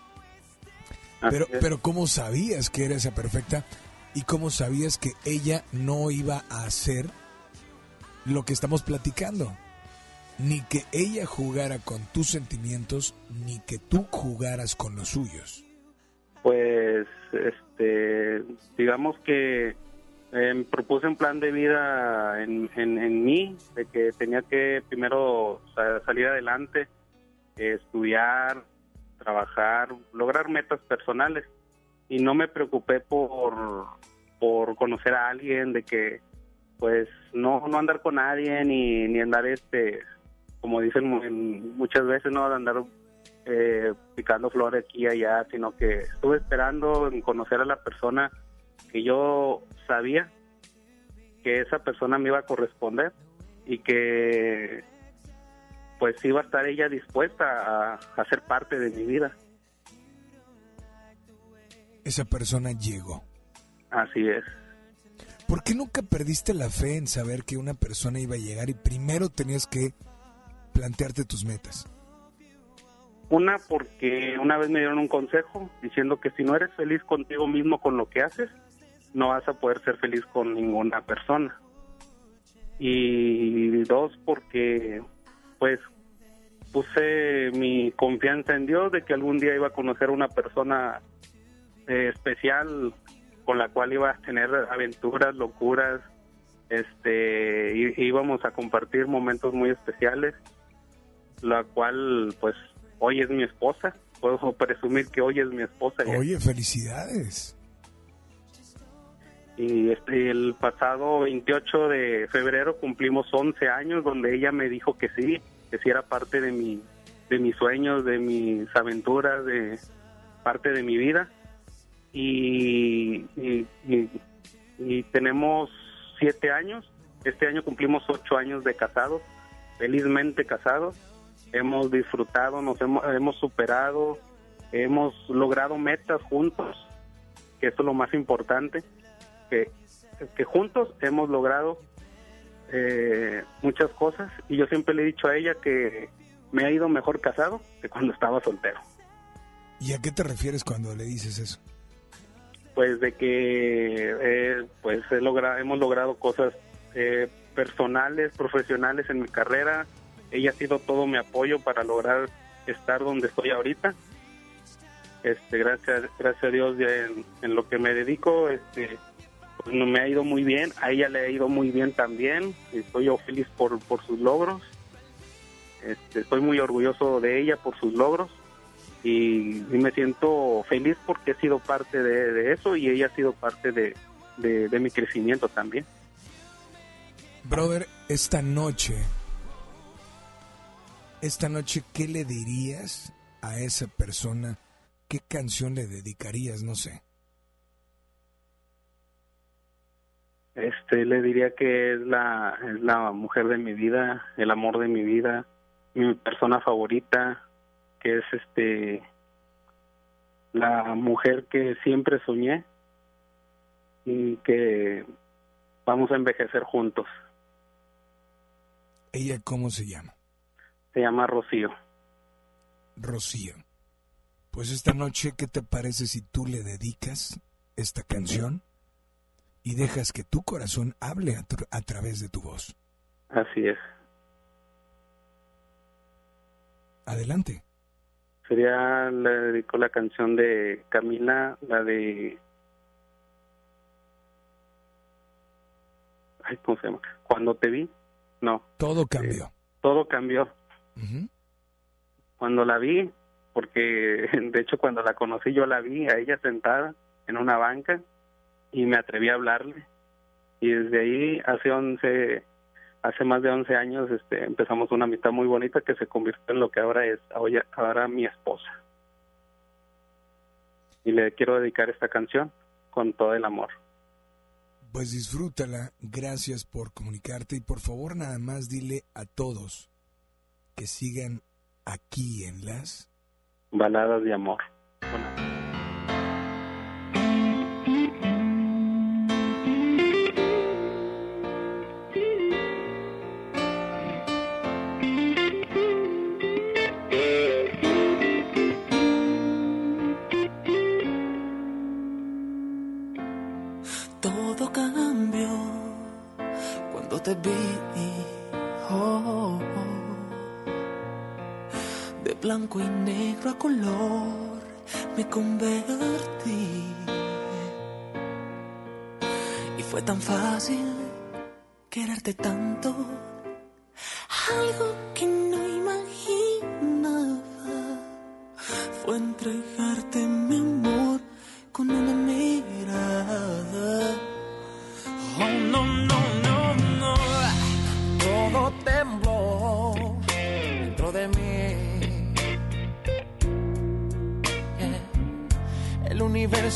Pero, pero ¿cómo sabías que era esa perfecta? ¿Y cómo sabías que ella no iba a hacer lo que estamos platicando? Ni que ella jugara con tus sentimientos, ni que tú jugaras con los suyos. Pues, este, digamos que eh, propuse un plan de vida en, en, en mí, de que tenía que primero sa- salir adelante, estudiar, trabajar, lograr metas personales. Y no me preocupé por, por conocer a alguien, de que, pues, no, no andar con nadie, ni, ni andar, este, como dicen mu- en- muchas veces, no andar eh, picando flores aquí y allá, sino que estuve esperando en conocer a la persona que yo sabía que esa persona me iba a corresponder y que pues iba a estar ella dispuesta a, a ser parte de mi vida. Esa persona llegó. Así es. ¿Por qué nunca perdiste la fe en saber que una persona iba a llegar y primero tenías que plantearte tus metas? Una porque una vez me dieron un consejo diciendo que si no eres feliz contigo mismo con lo que haces, no vas a poder ser feliz con ninguna persona. Y dos porque pues puse mi confianza en Dios de que algún día iba a conocer una persona eh, especial con la cual iba a tener aventuras, locuras, este, y- íbamos a compartir momentos muy especiales, la cual, pues, hoy es mi esposa. Puedo presumir que hoy es mi esposa. Oye, felicidades. Y este, el pasado 28 de febrero cumplimos 11 años donde ella me dijo que sí, que sí era parte de mi de mis sueños, de mis aventuras, de parte de mi vida. Y, y, tenemos siete años. Este año cumplimos ocho años de casados, felizmente casados. Hemos disfrutado, nos hemos, hemos superado, hemos logrado metas juntos, que eso es lo más importante que, que juntos hemos logrado eh, muchas cosas y yo siempre le he dicho a ella que me ha ido mejor casado que cuando estaba soltero. ¿Y a qué te refieres cuando le dices eso? Pues de que eh, pues he logra- hemos logrado cosas eh, personales, profesionales en mi carrera. Ella ha sido todo mi apoyo para lograr estar donde estoy ahorita. Este, gracias, gracias a Dios en, en lo que me dedico, este, pues me ha ido muy bien, a ella le ha ido muy bien también, estoy yo feliz por, por sus logros, este, estoy muy orgulloso de ella por sus logros y, me siento feliz porque he sido parte de, de eso y ella ha sido parte de, de, de mi crecimiento también. Brother, esta noche, esta noche, ¿qué le dirías a esa persona? ¿Qué canción le dedicarías? No sé. Este, le diría que es la, es la mujer de mi vida, el amor de mi vida, mi persona favorita, que es este la mujer que siempre soñé y que vamos a envejecer juntos. ¿Ella cómo se llama? Se llama Rocío. Rocío. Pues esta noche, ¿qué te parece si tú le dedicas esta canción y dejas que tu corazón hable a, tr- a través de tu voz? Así es. Adelante. Sería, le dedico la canción de Camila, la de... Ay, ¿cómo se llama? Cuando te vi, no, Todo cambió. todo cambió. Cuando la vi, porque [LAUGHS] de hecho cuando la conocí yo la vi a ella sentada en una banca y me atreví a hablarle. Y desde ahí, hace 11, hace más de 11 años, este, empezamos una amistad muy bonita que se convirtió en lo que ahora es, ahora, ahora mi esposa. Y le quiero dedicar esta canción con todo el amor. Pues disfrútala, gracias por comunicarte y por favor nada más dile a todos que sigan aquí en las... Baladas de amor.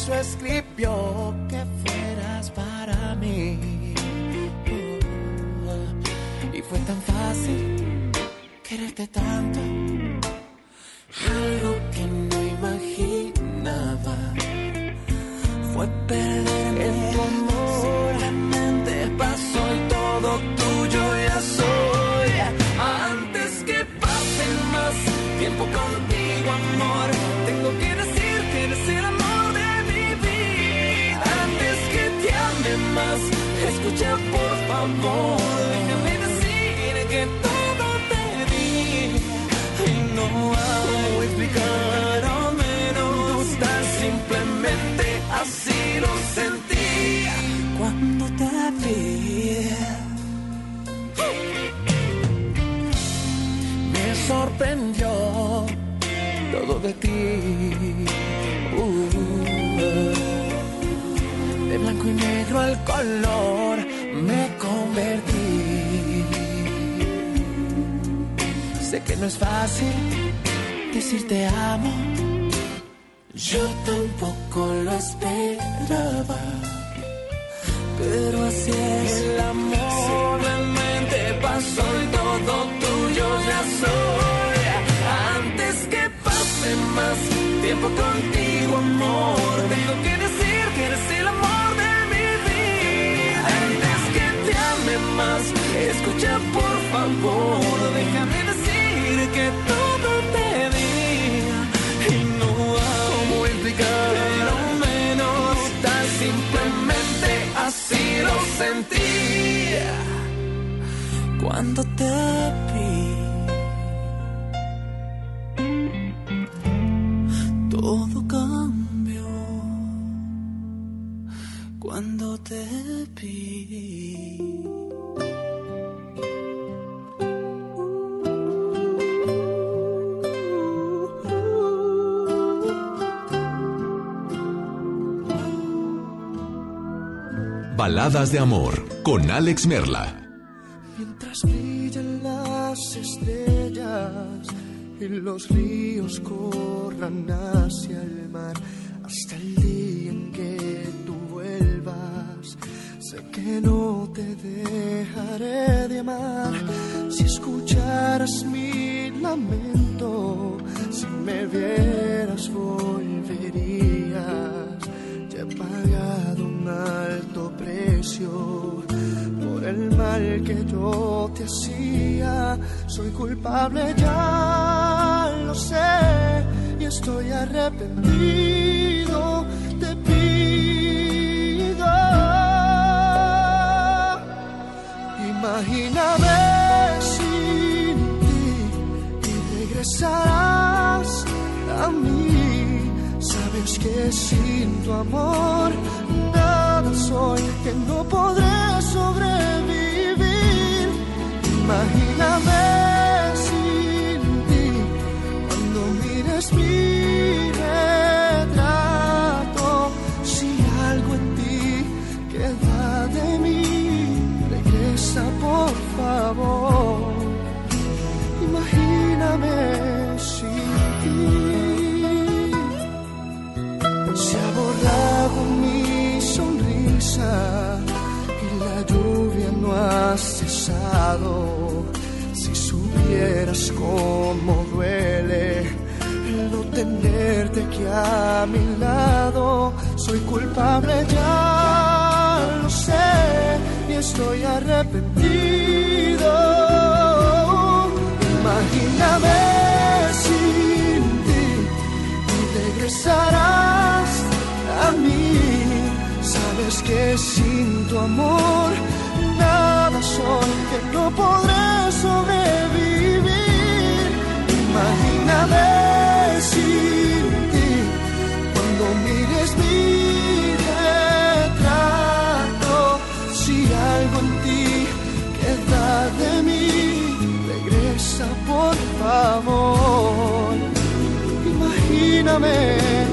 Universo escribió que fueras para mí. Uh, y fue tan fácil quererte tanto. De Amor con Alex Merla. Mientras brillan las estrellas y los ríos corran hacia Se ha borrado mi sonrisa y la lluvia no ha cesado. Si supieras cómo duele el no tenerte aquí a mi lado, soy culpable, ya lo sé, y estoy arrepentido. Imagíname regresarás a mí. Sabes que sin tu amor nada soy, que no podré sobrevivir. Imagíname sin ti cuando mires mi retrato. Si algo en ti queda de mí, regresa por favor. Imagíname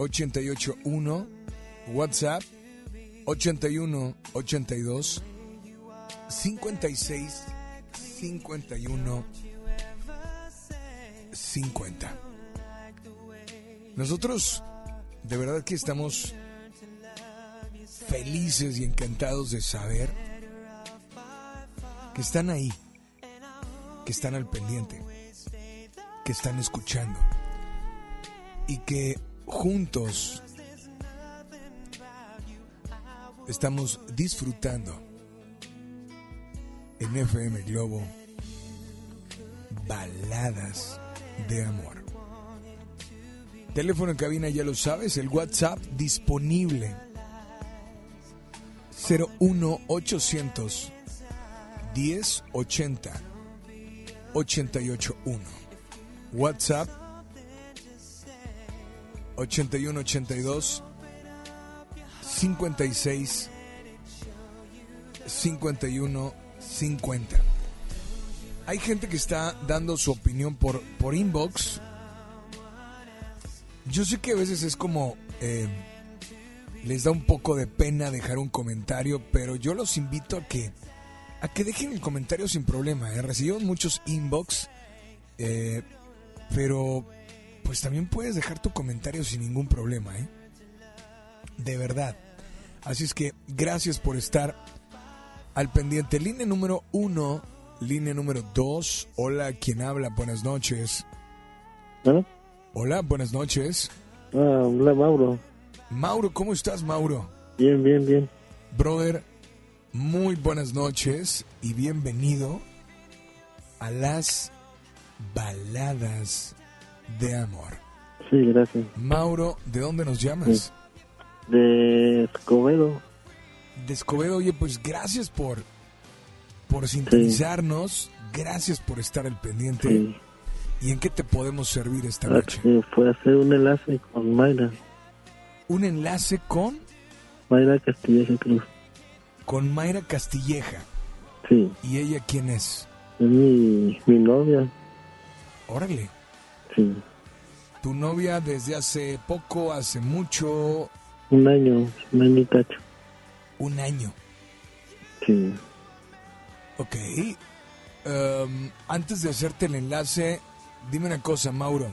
you ever 01800 1080 881 WhatsApp 81 82 56 51 50. Nosotros de verdad que estamos felices y encantados de saber que están ahí, que están al pendiente, que están escuchando y que juntos estamos disfrutando en FM Globo baladas de amor. Teléfono en cabina, ya lo sabes, el WhatsApp disponible. 01800 1080 881. WhatsApp 8182 56 51 50. Hay gente que está dando su opinión por, por inbox. Yo sé que a veces es como... eh, les da un poco de pena dejar un comentario, pero yo los invito a que a que dejen el comentario sin problema. ¿eh? Recibimos muchos inbox, eh, pero pues también puedes dejar tu comentario sin ningún problema, ¿eh? De verdad. Así es que gracias por estar al pendiente. Línea número uno, línea número dos. Hola, ¿quién habla? Buenas noches. Hola, buenas noches. Ah, hola Mauro. Mauro, ¿cómo estás, Mauro? Bien, bien, bien. Brother, muy buenas noches y bienvenido a las baladas de amor. Sí, gracias. Mauro, ¿de dónde nos llamas? De Escobedo. De Escobedo, oye, pues gracias por, por sintonizarnos, gracias por estar al pendiente. Sí. ¿Y en qué te podemos servir esta noche? Eh, fue hacer un enlace con Mayra. Un enlace con, Mayra Castilleja Cruz. con Mayra Castilleja. Sí. ¿Y ella quién es? Es mi, mi novia. Órale. Sí. ¿Tu novia desde hace poco, hace mucho? Un año, un año y cacho. Un año. Sí. Ok. Em, antes de hacerte el enlace, dime una cosa, Mauro.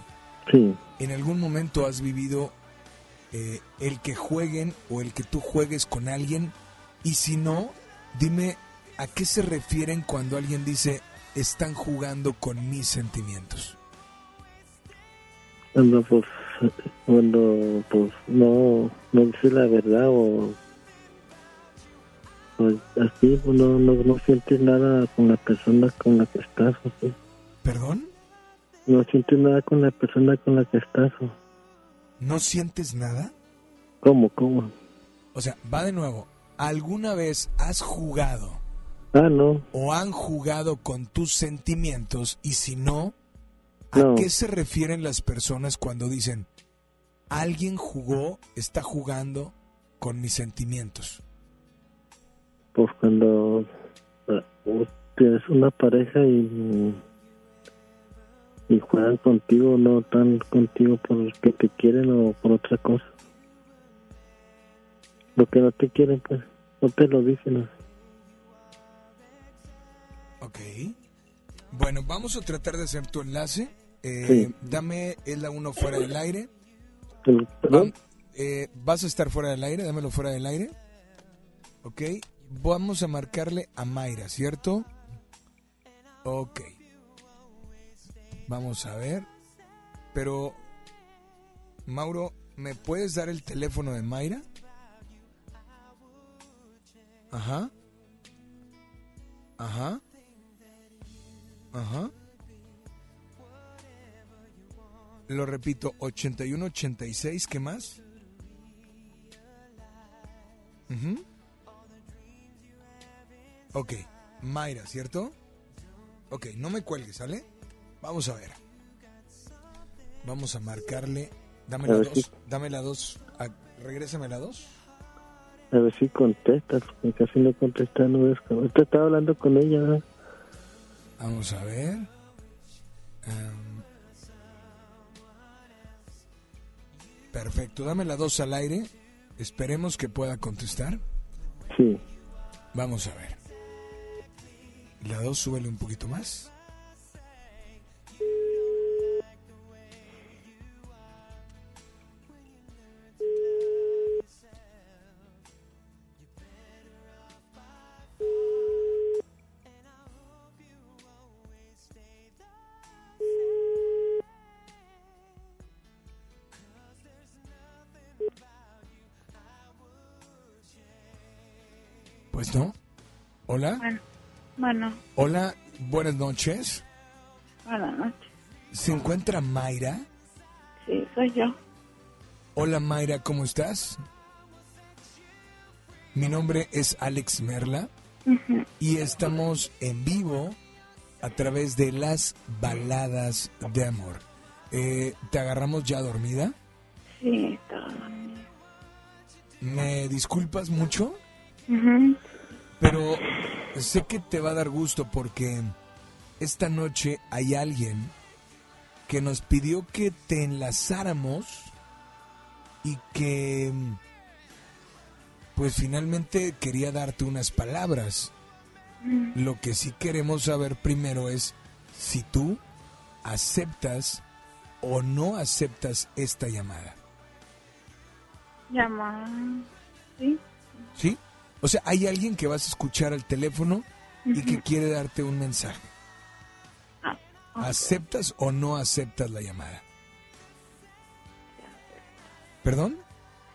Sí. ¿En algún momento has vivido eh, el que jueguen o el que tú juegues con alguien? Y si no, dime a qué se refieren cuando alguien dice están jugando con mis sentimientos. Cuando pues, cuando pues no, no dice la verdad o pues así no, no, no sientes nada con la persona con la que estás. así. ¿Perdón? No sientes nada con la persona con la que estás. ¿No sientes nada? ¿Cómo, cómo? O sea, va de nuevo. ¿Alguna vez has jugado Ah, no. o han jugado con tus sentimientos? Y si no, ¿a No. qué se refieren las personas cuando dicen alguien jugó, está jugando con mis sentimientos? Pues cuando ah, pues, tienes una pareja y y juegan contigo, no tan contigo porque te quieren o por otra cosa. Lo que no te quieren, pues, no te lo dicen. Ok. Bueno, vamos a tratar de hacer tu enlace. Eh, Sí. Dame el a uno fuera del aire. ¿Perdón? Eh, ¿Vas a estar fuera del aire? Dámelo fuera del aire. Ok. Vamos a marcarle a Mayra, ¿cierto? Ok. Vamos a ver. Pero, Mauro, ¿me puedes dar el teléfono de Mayra? Ajá. Ajá. Ajá. Lo repito, 8186, ¿qué más? Ujú. Ok, Mayra, ¿cierto? Ok, no me cuelgues, ¿sale? Vamos a ver. Vamos a marcarle. Dame A la ver si- dos. Dame la dos. Ah, Regrésame la dos. A ver si contestas, porque casi no contestas, no ves. Ahorita estaba hablando con ella, ¿verdad? Vamos a ver. Em, perfecto, dame la dos al aire. Esperemos que pueda contestar. Sí. Vamos a ver. La dos, súbele un poquito más. Hola. Bueno, bueno, Hola, buenas noches. buenas noches. ¿Se encuentra Mayra? Sí, soy yo. Hola Mayra, ¿cómo estás? Mi nombre es Alex Merla Ujú. y estamos en vivo a través de las baladas de amor. Eh, ¿Te agarramos ya dormida? Sí, estaba dormida. ¿Me disculpas mucho? Ujú. Pero sé que te va a dar gusto porque esta noche hay alguien que nos pidió que te enlazáramos y que pues finalmente quería darte unas palabras. Lo que sí queremos saber primero es si tú aceptas o no aceptas esta llamada. Llama. Sí. ¿Sí? O sea, hay alguien que vas a escuchar al teléfono y que quiere darte un mensaje. ¿Aceptas o no aceptas la llamada? ¿Perdón?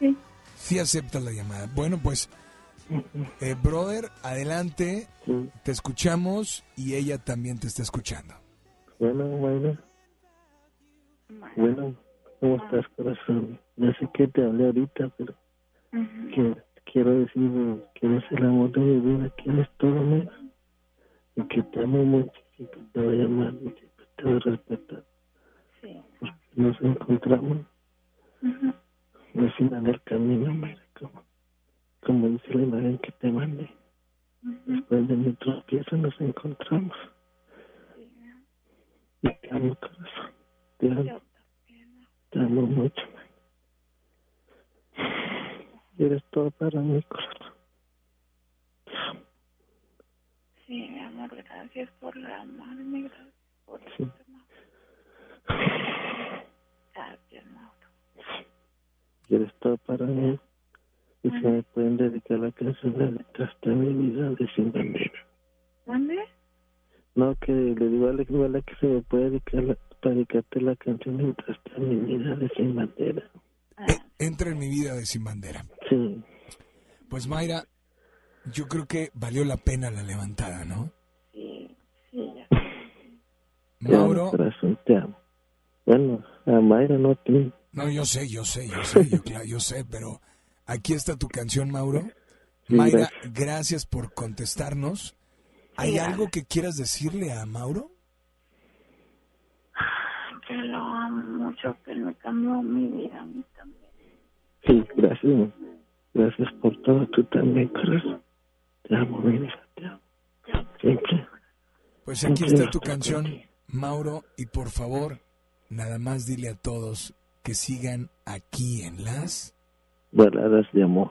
Sí. Sí aceptas la llamada. Bueno, pues, eh, brother, adelante, te escuchamos y ella también te está escuchando. Bueno, bueno. Bueno, ¿cómo estás, corazón? Ya sé que te hablé ahorita, pero que quiero decir que eres el amor de mi vida, que eres todo mío. Y que te amo mucho, y que te voy a amar, y que te voy a respetar. Sí. Porque nos encontramos Ujú. al final del camino, Mayra, como, como dice la imagen que te mandé. Después de mi tropiezo nos encontramos. Y te amo, corazón. Te amo. Te amo mucho, eres todo para mí, corazón. Sí, mi amor, gracias por amarme, gracias por Sí. Gracias, Mauro. Eres todo para mí. Y se me pueden dedicar la canción de Detrás de mi vida de Sin Bandera. ¿Dónde? No, que le digo a Alex que se me puede dedicar la, para dedicarte la canción Mientras está mi vida de Sin Bandera. Entra en mi vida de Sin Bandera. Sí. Pues Mayra, yo creo que valió la pena la levantada, ¿no? Sí, sí. Te amo, Mauro. corazón, te amo. Bueno, a Mayra no a ti. No, yo sé, yo sé, yo sé, yo, claro, yo sé, pero aquí está tu canción, Mauro. Sí, Mayra, gracias. gracias por contestarnos. ¿Hay Sí, algo que quieras decirle a Mauro? Que lo amo mucho, que me cambió mi vida a mí también. Sí, gracias. Gracias por todo. Tú también, corazón. Te amo, mi vida. Te amo. Siempre. Pues aquí Siempre está tu canción. Mauro, y por favor, nada más dile a todos que sigan aquí en las... Baladas de amor.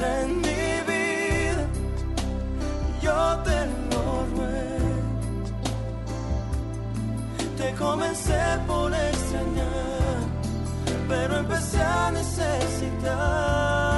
En mi vida, yo te lo ruego. Te comencé por extrañar, pero empecé a necesitarte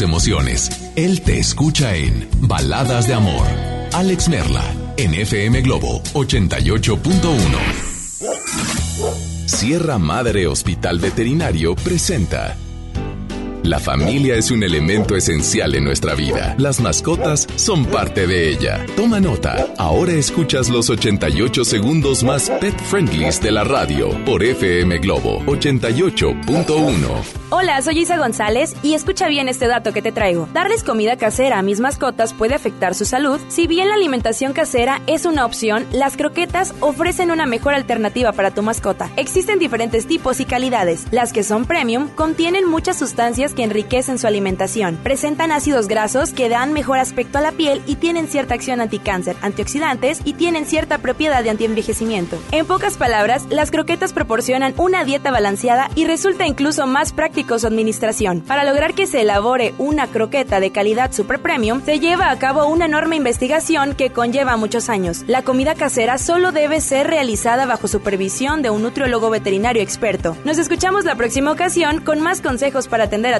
Emociones. Él te escucha en Baladas de Amor. Alex Merla, en FM Globo 88.1. Sierra Madre Hospital Veterinario presenta. La familia es un elemento esencial en nuestra vida. Las mascotas son parte de ella. Toma nota. Ahora escuchas los 88 segundos más pet friendlies de la radio por FM Globo 88.1. Hola, soy Isa González y escucha bien este dato que te traigo. Darles comida casera a mis mascotas puede afectar su salud. Si bien la alimentación casera es una opción, las croquetas ofrecen una mejor alternativa para tu mascota. Existen diferentes tipos y calidades. Las que son premium contienen muchas sustancias que enriquecen su alimentación. Presentan ácidos grasos que dan mejor aspecto a la piel y tienen cierta acción anticáncer, antioxidantes y tienen cierta propiedad de antienvejecimiento. En pocas palabras, las croquetas proporcionan una dieta balanceada y resulta incluso más práctico su administración. Para lograr que se elabore una croqueta de calidad super premium, se lleva a cabo una enorme investigación que conlleva muchos años. La comida casera solo debe ser realizada bajo supervisión de un nutriólogo veterinario experto. Nos escuchamos la próxima ocasión con más consejos para atender a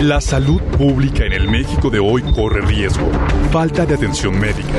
La salud pública en el México de hoy corre riesgo. Falta de atención médica,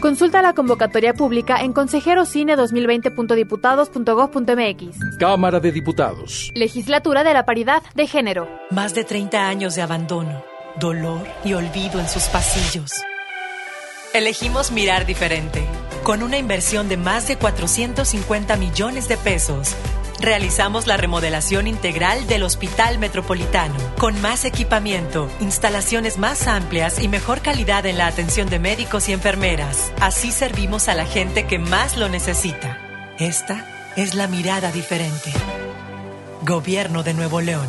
Consulta la convocatoria pública en consejerocine2020.diputados.gov.mx. Cámara de Diputados. Legislatura de la Paridad de Género. Más de 30 años de abandono, dolor y olvido en sus pasillos. Elegimos mirar diferente, con una inversión de más de 450 millones de pesos realizamos la remodelación integral del Hospital Metropolitano, con más equipamiento, instalaciones más amplias y mejor calidad en la atención de médicos y enfermeras. Así servimos a la gente que más lo necesita. Esta es la mirada diferente. Gobierno de Nuevo León.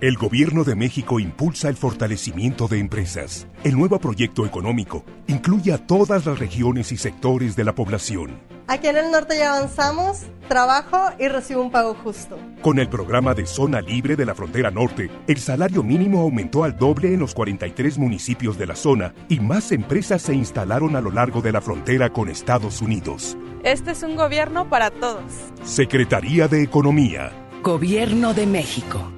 El Gobierno de México impulsa el fortalecimiento de empresas. El nuevo proyecto económico incluye a todas las regiones y sectores de la población. Aquí en el norte ya avanzamos, trabajo y recibo un pago justo. Con el programa de Zona Libre de la Frontera Norte, el salario mínimo aumentó al doble en los 43 municipios de la zona y más empresas se instalaron a lo largo de la frontera con Estados Unidos. Este es un gobierno para todos. Secretaría de Economía. Gobierno de México.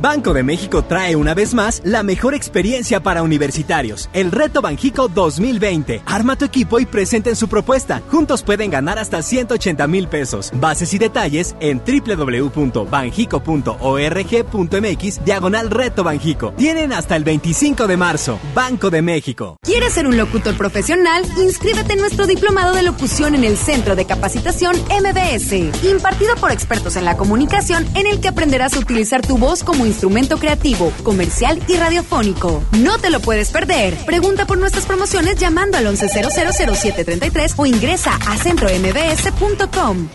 Banco de México trae una vez más la mejor experiencia para universitarios, el Reto Banjico 2020. Arma tu equipo y presenten su propuesta. Juntos pueden ganar hasta 180 mil pesos. Bases y detalles en www.banjico.org.mx diagonal Reto Banjico. Tienen hasta el 25 de marzo. Banco de México. ¿Quieres ser un locutor profesional? Inscríbete en nuestro diplomado de locución en el Centro de Capacitación MBS, impartido por expertos en la comunicación, en el que aprenderás a utilizar tu voz como instrumento creativo, comercial y radiofónico. No te lo puedes perder. Pregunta por nuestras promociones llamando al 11000733 o ingresa a centrombs.com.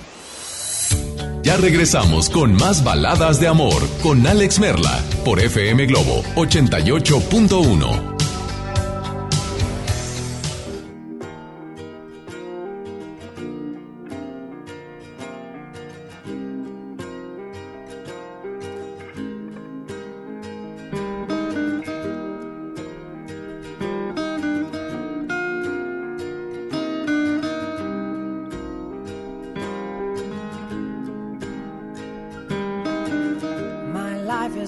Ya regresamos con más baladas de amor con Alex Merla por FM Globo 88.1.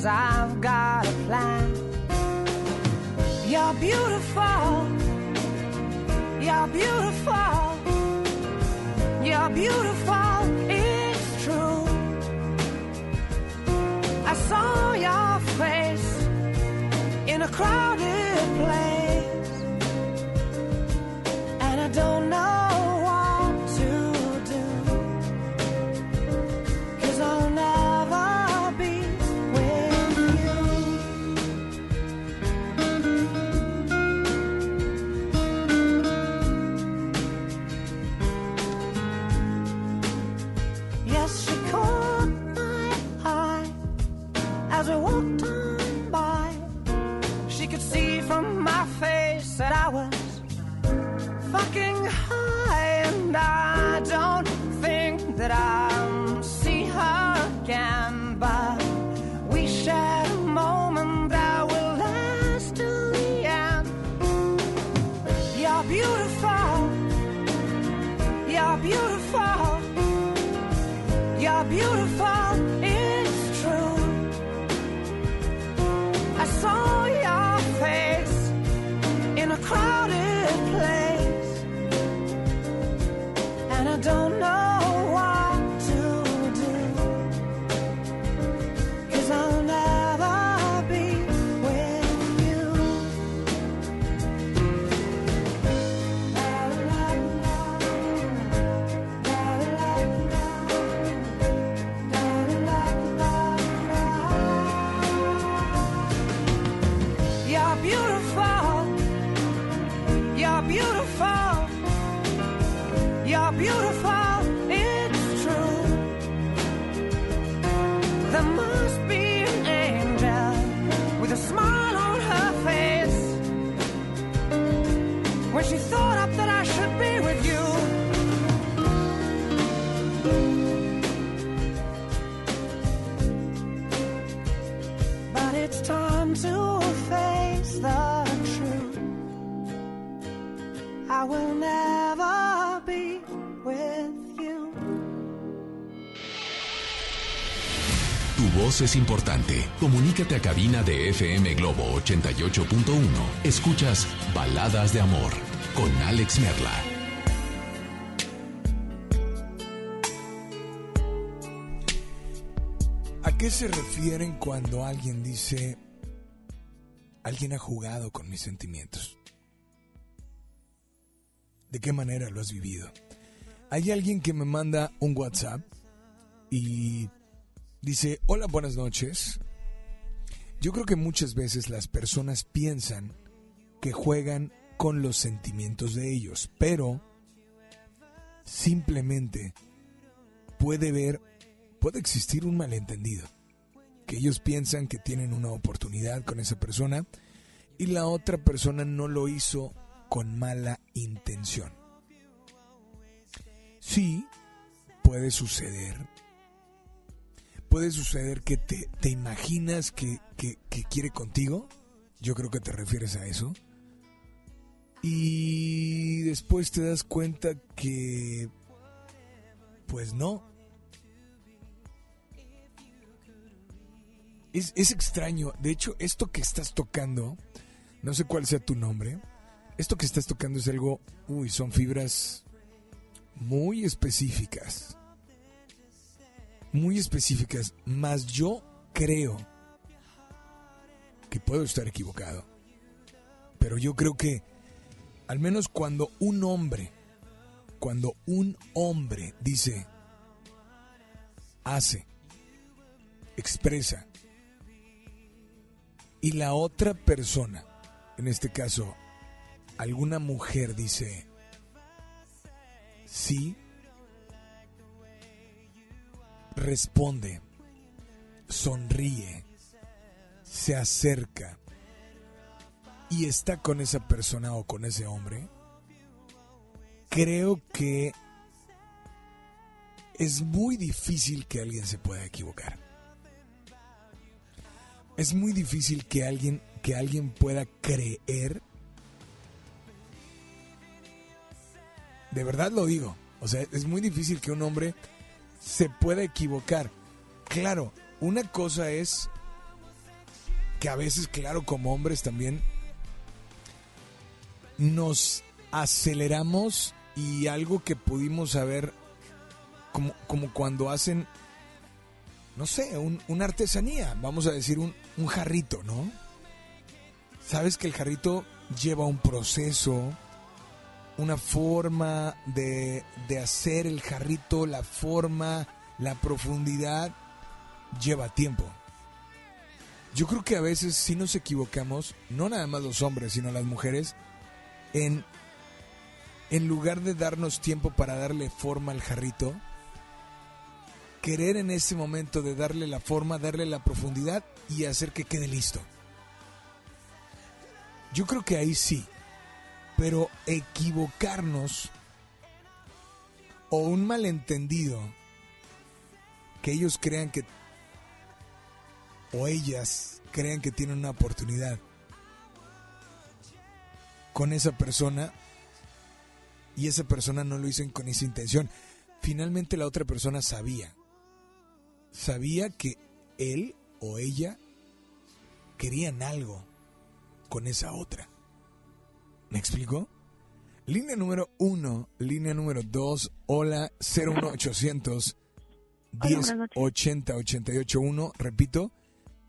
Cause I've got a plan. You're beautiful. You're beautiful. You're beautiful. It's true. I saw your face in a crowded es importante. Comunícate a cabina de FM Globo 88.1. Escuchas Baladas de Amor con Alex Merla. ¿A qué se refieren cuando alguien dice, alguien ha jugado con mis sentimientos? ¿De qué manera lo has vivido? Hay alguien que me manda un WhatsApp y dice, hola, buenas noches. Yo creo que muchas veces las personas piensan que juegan con los sentimientos de ellos, pero simplemente puede ver, puede existir un malentendido, que ellos piensan que tienen una oportunidad con esa persona y la otra persona no lo hizo con mala intención. Sí, puede suceder. Puede suceder que te, te imaginas que, que, quiere contigo. Yo creo que te refieres a eso. Y después te das cuenta que... Pues no. Es, es extraño. De hecho, esto que estás tocando, no sé cuál sea tu nombre, esto que estás tocando es algo... Uy, son fibras muy específicas. Muy específicas. Más yo creo que puedo estar equivocado. Pero yo creo que al menos cuando un hombre, cuando un hombre dice, hace, expresa, y la otra persona, en este caso, alguna mujer dice, sí, responde, sonríe, se acerca y está con esa persona o con ese hombre, creo que es muy difícil que alguien se pueda equivocar. Es muy difícil que alguien que alguien pueda creer De verdad lo digo. O sea, es muy difícil que un hombre se pueda equivocar. Claro, una cosa es que a veces, claro, como hombres también nos aceleramos y algo que pudimos haber, como, como cuando hacen, no sé, un, una artesanía, vamos a decir un, un jarrito, ¿no? Sabes que el jarrito lleva un proceso, una forma de, de hacer el jarrito, la forma, la profundidad, lleva tiempo. Yo creo que a veces sí nos equivocamos, no nada más los hombres, sino las mujeres, en, en lugar de darnos tiempo para darle forma al jarrito, querer en ese momento de darle la forma, darle la profundidad y hacer que quede listo. Yo creo que ahí sí, pero equivocarnos o un malentendido que ellos crean que o ellas crean que tienen una oportunidad con esa persona y esa persona no lo hizo con esa intención. Finalmente la otra persona sabía, sabía que él o ella querían algo con esa otra. ¿Me explico? Línea número uno, línea número dos, hola 01800 10 80 88 1, repito,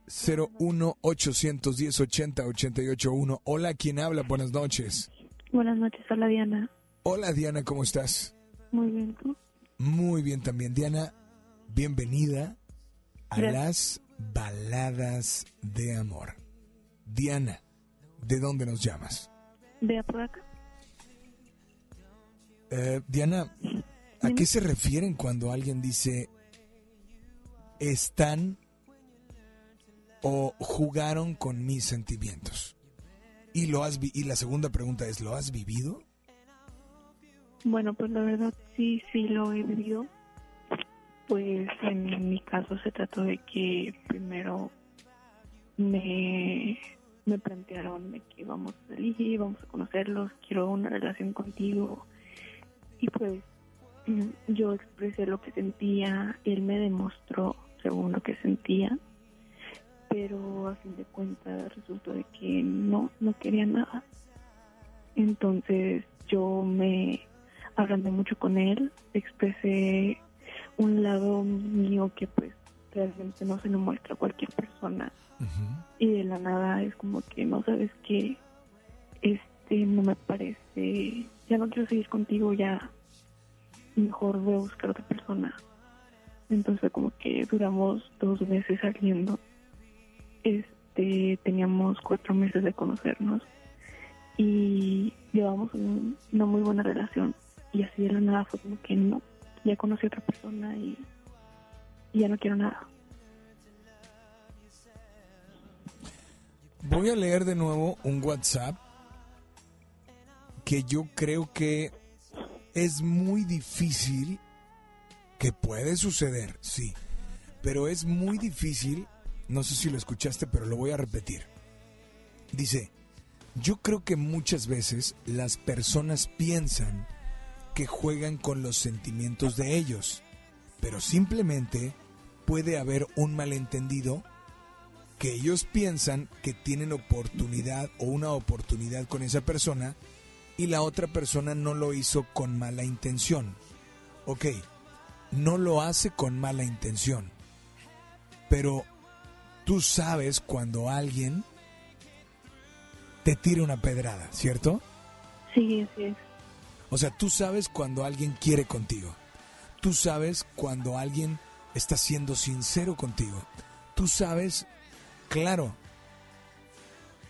01 810 80 88 1. Hola, ¿quién habla? Buenas noches. Buenas noches, hola Diana. Hola Diana, ¿cómo estás? Muy bien, ¿tú? Muy bien también. Diana, bienvenida a las baladas de amor. Diana, ¿de dónde nos llamas? De Apodaca. Eh, Diana, ¿a qué se refieren cuando alguien dice están o jugaron con mis sentimientos? Y lo has y la segunda pregunta es, ¿lo has vivido? Bueno, pues la verdad sí, sí lo he vivido. Pues en mi caso se trató de que primero me, me plantearon de que vamos a salir, vamos a conocerlos, quiero una relación contigo. Y pues mm, yo expresé lo que sentía, él me demostró según lo que sentía, pero a fin de cuentas resultó de que no, no quería nada. Entonces yo me hablando mucho con él, expresé un lado mío que pues realmente no se lo muestra a cualquier persona. Y de la nada es como que no sabes que este no me parece, ya no quiero seguir contigo, ya mejor voy a buscar otra persona. Entonces como que duramos dos meses saliendo. Este, teníamos cuatro meses de conocernos y llevamos una muy buena relación y así de la nada fue como que no, ya conocí a otra persona y, ya no quiero nada. Voy a leer de nuevo un WhatsApp que yo creo que es muy difícil, que puede suceder, sí, pero es muy difícil, no sé si lo escuchaste, pero lo voy a repetir. Dice, yo creo que muchas veces las personas piensan que juegan con los sentimientos de ellos, pero simplemente puede haber un malentendido que ellos piensan que tienen oportunidad o una oportunidad con esa persona y la otra persona no lo hizo con mala intención. Ok, no lo hace con mala intención, pero tú sabes cuando alguien te tira una pedrada, ¿cierto? Sí, sí es. O sea, tú sabes cuando alguien quiere contigo. Tú sabes cuando alguien está siendo sincero contigo. Tú sabes, claro,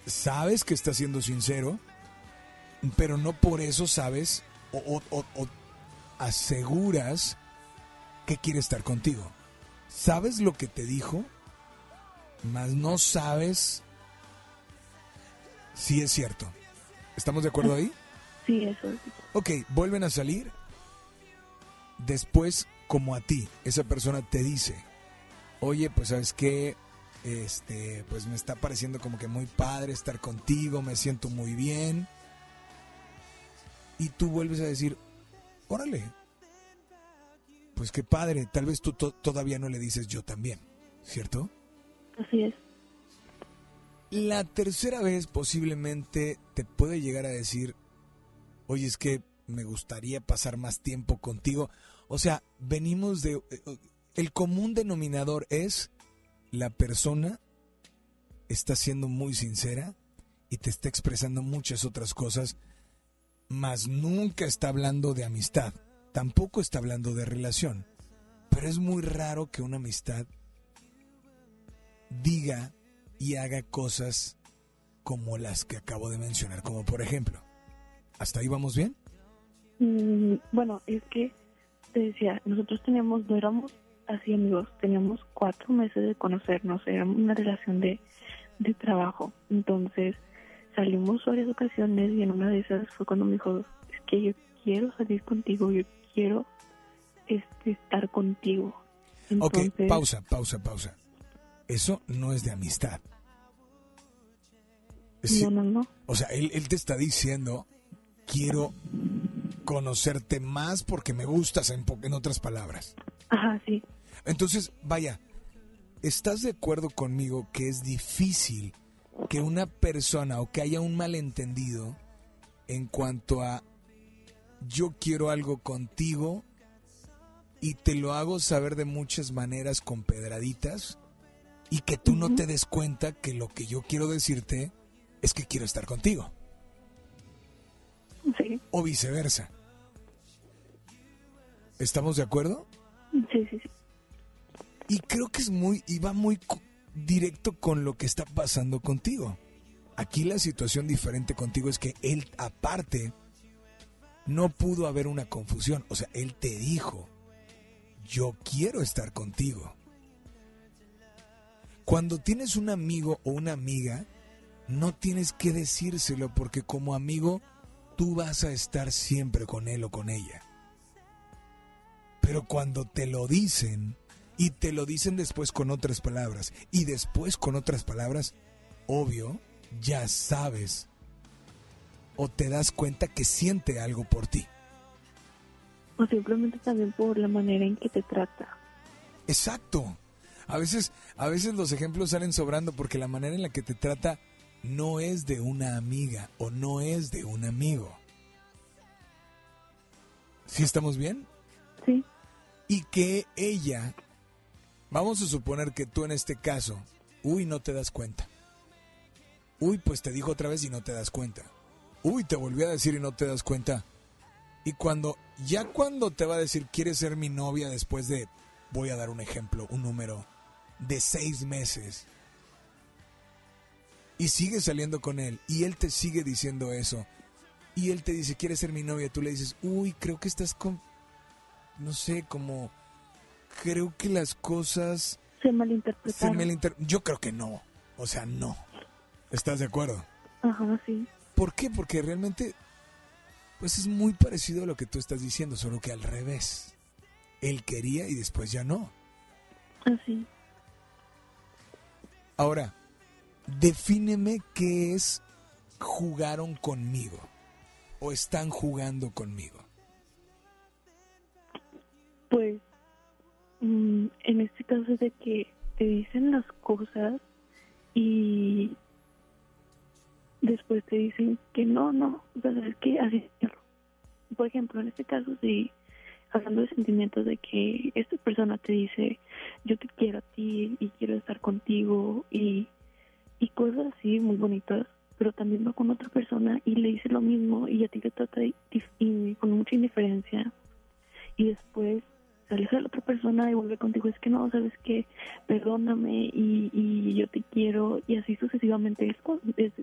sabes que está siendo sincero, pero no por eso sabes o, aseguras que quiere estar contigo. Sabes lo que te dijo, mas no sabes si es cierto. ¿Estamos de acuerdo ahí? Sí, eso es. Ok, vuelven a salir. Después, como a ti, esa persona te dice, oye, pues sabes qué, este, pues me está pareciendo como que muy padre estar contigo, me siento muy bien. Y tú vuelves a decir, órale, pues qué padre, tal vez tú todavía no le dices yo también, ¿cierto? Así es. La tercera vez posiblemente te puede llegar a decir, oye, es que me gustaría pasar más tiempo contigo. O sea, venimos de... Eh, el común denominador es la persona está siendo muy sincera y te está expresando muchas otras cosas, mas nunca está hablando de amistad, tampoco está hablando de relación. Pero es muy raro que una amistad diga y haga cosas como las que acabo de mencionar, como por ejemplo, ¿hasta ahí vamos bien? Mm, bueno, es que te decía, nosotros teníamos, no éramos así amigos, teníamos cuatro meses de conocernos, era una relación de, de trabajo, entonces salimos varias ocasiones y en una de esas fue cuando me dijo, es que yo quiero salir contigo, yo quiero este, estar contigo. ok, pausa, pausa, pausa. Eso no es de amistad. no, no, no. O sea, él, él te está diciendo, quiero conocerte más porque me gustas, en, en otras palabras. Ajá, sí. Entonces, vaya, ¿estás de acuerdo conmigo que es difícil que una persona o que haya un malentendido en cuanto a yo quiero algo contigo y te lo hago saber de muchas maneras con pedraditas y que tú no te des cuenta que lo que yo quiero decirte es que quiero estar contigo. Sí. O viceversa. ¿Estamos de acuerdo? Sí, sí, sí. Y creo que es muy, y va muy directo con lo que está pasando contigo. Aquí la situación diferente contigo es que él aparte no pudo haber una confusión. O sea, él te dijo, yo quiero estar contigo. Cuando tienes un amigo o una amiga, no tienes que decírselo porque como amigo tú vas a estar siempre con él o con ella. Pero cuando te lo dicen, y te lo dicen después con otras palabras, y después con otras palabras, obvio, ya sabes o te das cuenta que siente algo por ti. O simplemente también por la manera en que te trata. Exacto. A veces, a veces los ejemplos salen sobrando porque la manera en la que te trata no es de una amiga o no es de un amigo. ¿Sí estamos bien? Sí. Y que ella, vamos a suponer que tú en este caso, uy, no te das cuenta. Uy, pues te dijo otra vez y no te das cuenta. Uy, te volvió a decir y no te das cuenta. Y cuando, ya cuando te va a decir, ¿quieres ser mi novia después de, voy a dar un ejemplo, un número, de seis meses? Y sigues saliendo con él y él te sigue diciendo eso. Y él te dice, ¿quieres ser mi novia? Tú le dices, uy, creo que estás con, no sé, como, creo que las cosas... Se malinterpretaron. Se malinter... Yo creo que no. O sea, no. ¿Estás de acuerdo? Ajá, sí. ¿Por qué? Porque realmente, pues es muy parecido a lo que tú estás diciendo, solo que al revés. Él quería y después ya no. Así. Ahora, defíneme qué es jugaron conmigo o están jugando conmigo. Pues, mm, en este caso es de que te dicen las cosas y después te dicen que no, no, o sea, es que así Por ejemplo, en este caso, si hablando de sentimientos de que esta persona te dice, yo te quiero a ti y quiero estar contigo y, y cosas así muy bonitas, pero también va con otra persona y le dice lo mismo y a ti te trata y, con mucha indiferencia y después aleja de la otra persona y vuelve contigo, es que no, sabes que perdóname y, y yo te quiero y así sucesivamente es, es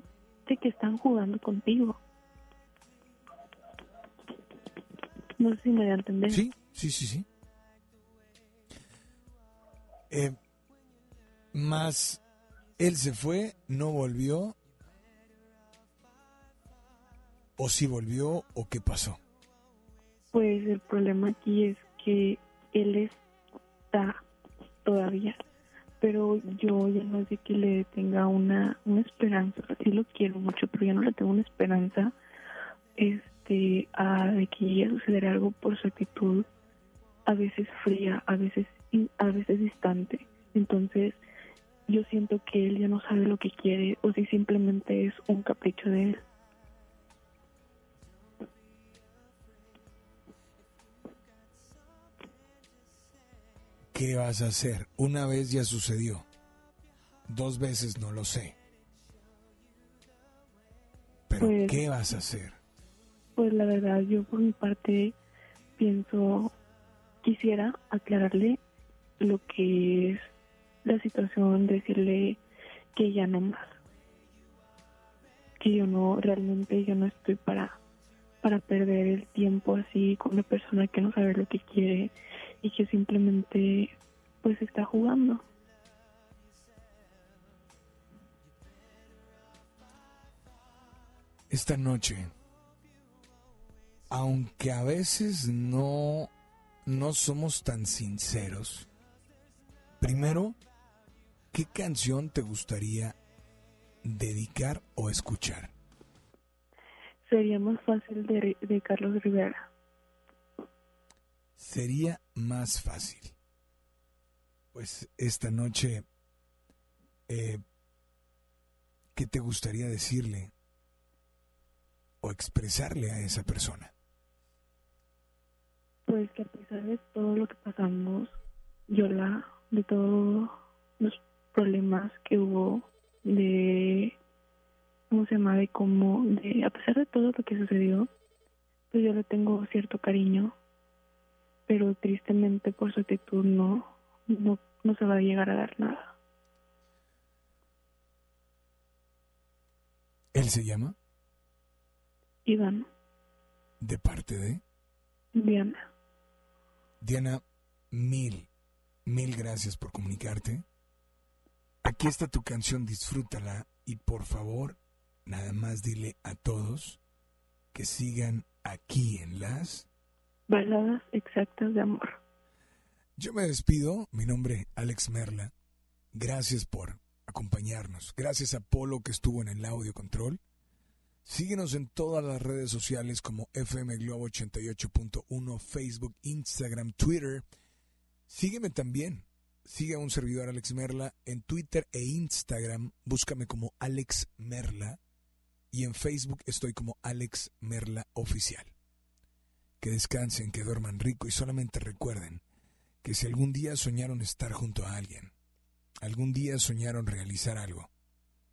de que están jugando contigo. No sé si me voy a entender. Sí, sí, sí, sí. Eh, más él se fue, no volvió. ¿O si volvió o qué pasó? Pues el problema aquí es que él está todavía, pero yo ya no sé que le tenga una, una esperanza. Sí lo quiero mucho, pero ya no le tengo una esperanza este, a, de que llegue a suceder algo por su actitud a veces fría, a veces, a veces distante. Entonces, yo siento que él ya no sabe lo que quiere o si simplemente es un capricho de él. ¿Qué vas a hacer? Una vez ya sucedió. Dos veces no lo sé. Pero Pues- ¿qué vas a hacer? Pues la verdad, yo por mi parte pienso, quisiera aclararle lo que es la situación, decirle que ya no más. Que yo no, realmente yo no estoy para, para perder el tiempo así con una persona que no sabe lo que quiere y que simplemente pues está jugando. Esta noche, aunque a veces no, no somos tan sinceros, primero, ¿qué canción te gustaría dedicar o escuchar? Sería más fácil de, de Carlos Rivera. Sería más fácil. Pues esta noche, eh, ¿qué te gustaría decirle o expresarle a esa persona? Pues que a pesar de todo lo que pasamos, Yola, de todos los problemas que hubo, de, ¿cómo se llama? De cómo, de, a pesar de todo lo que sucedió, pues yo le tengo cierto cariño, pero tristemente por su actitud no, no, no se va a llegar a dar nada. ¿Él se llama? Iván, ¿De parte de? Diana, Diana, mil, mil gracias por comunicarte. Aquí está tu canción, disfrútala y por favor, nada más dile a todos que sigan aquí en las... baladas exactas de amor. Yo me despido, mi nombre Alex Merla. Gracias por acompañarnos. Gracias a Polo que estuvo en el audio control. Síguenos en todas las redes sociales como FM Globo 88.1, Facebook, Instagram, Twitter. Sígueme también. Sigue a un servidor Alex Merla en Twitter e Instagram. Búscame como Alex Merla. Y en Facebook estoy como Alex Merla Oficial. Que descansen, que duerman rico y solamente recuerden que si algún día soñaron estar junto a alguien, algún día soñaron realizar algo,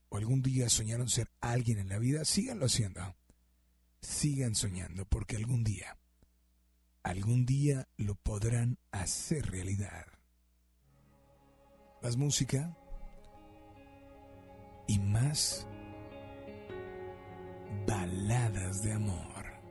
o algún día soñaron ser alguien en la vida, síganlo haciendo. Sigan soñando porque algún día, algún día lo podrán hacer realidad. Más música y más baladas de amor.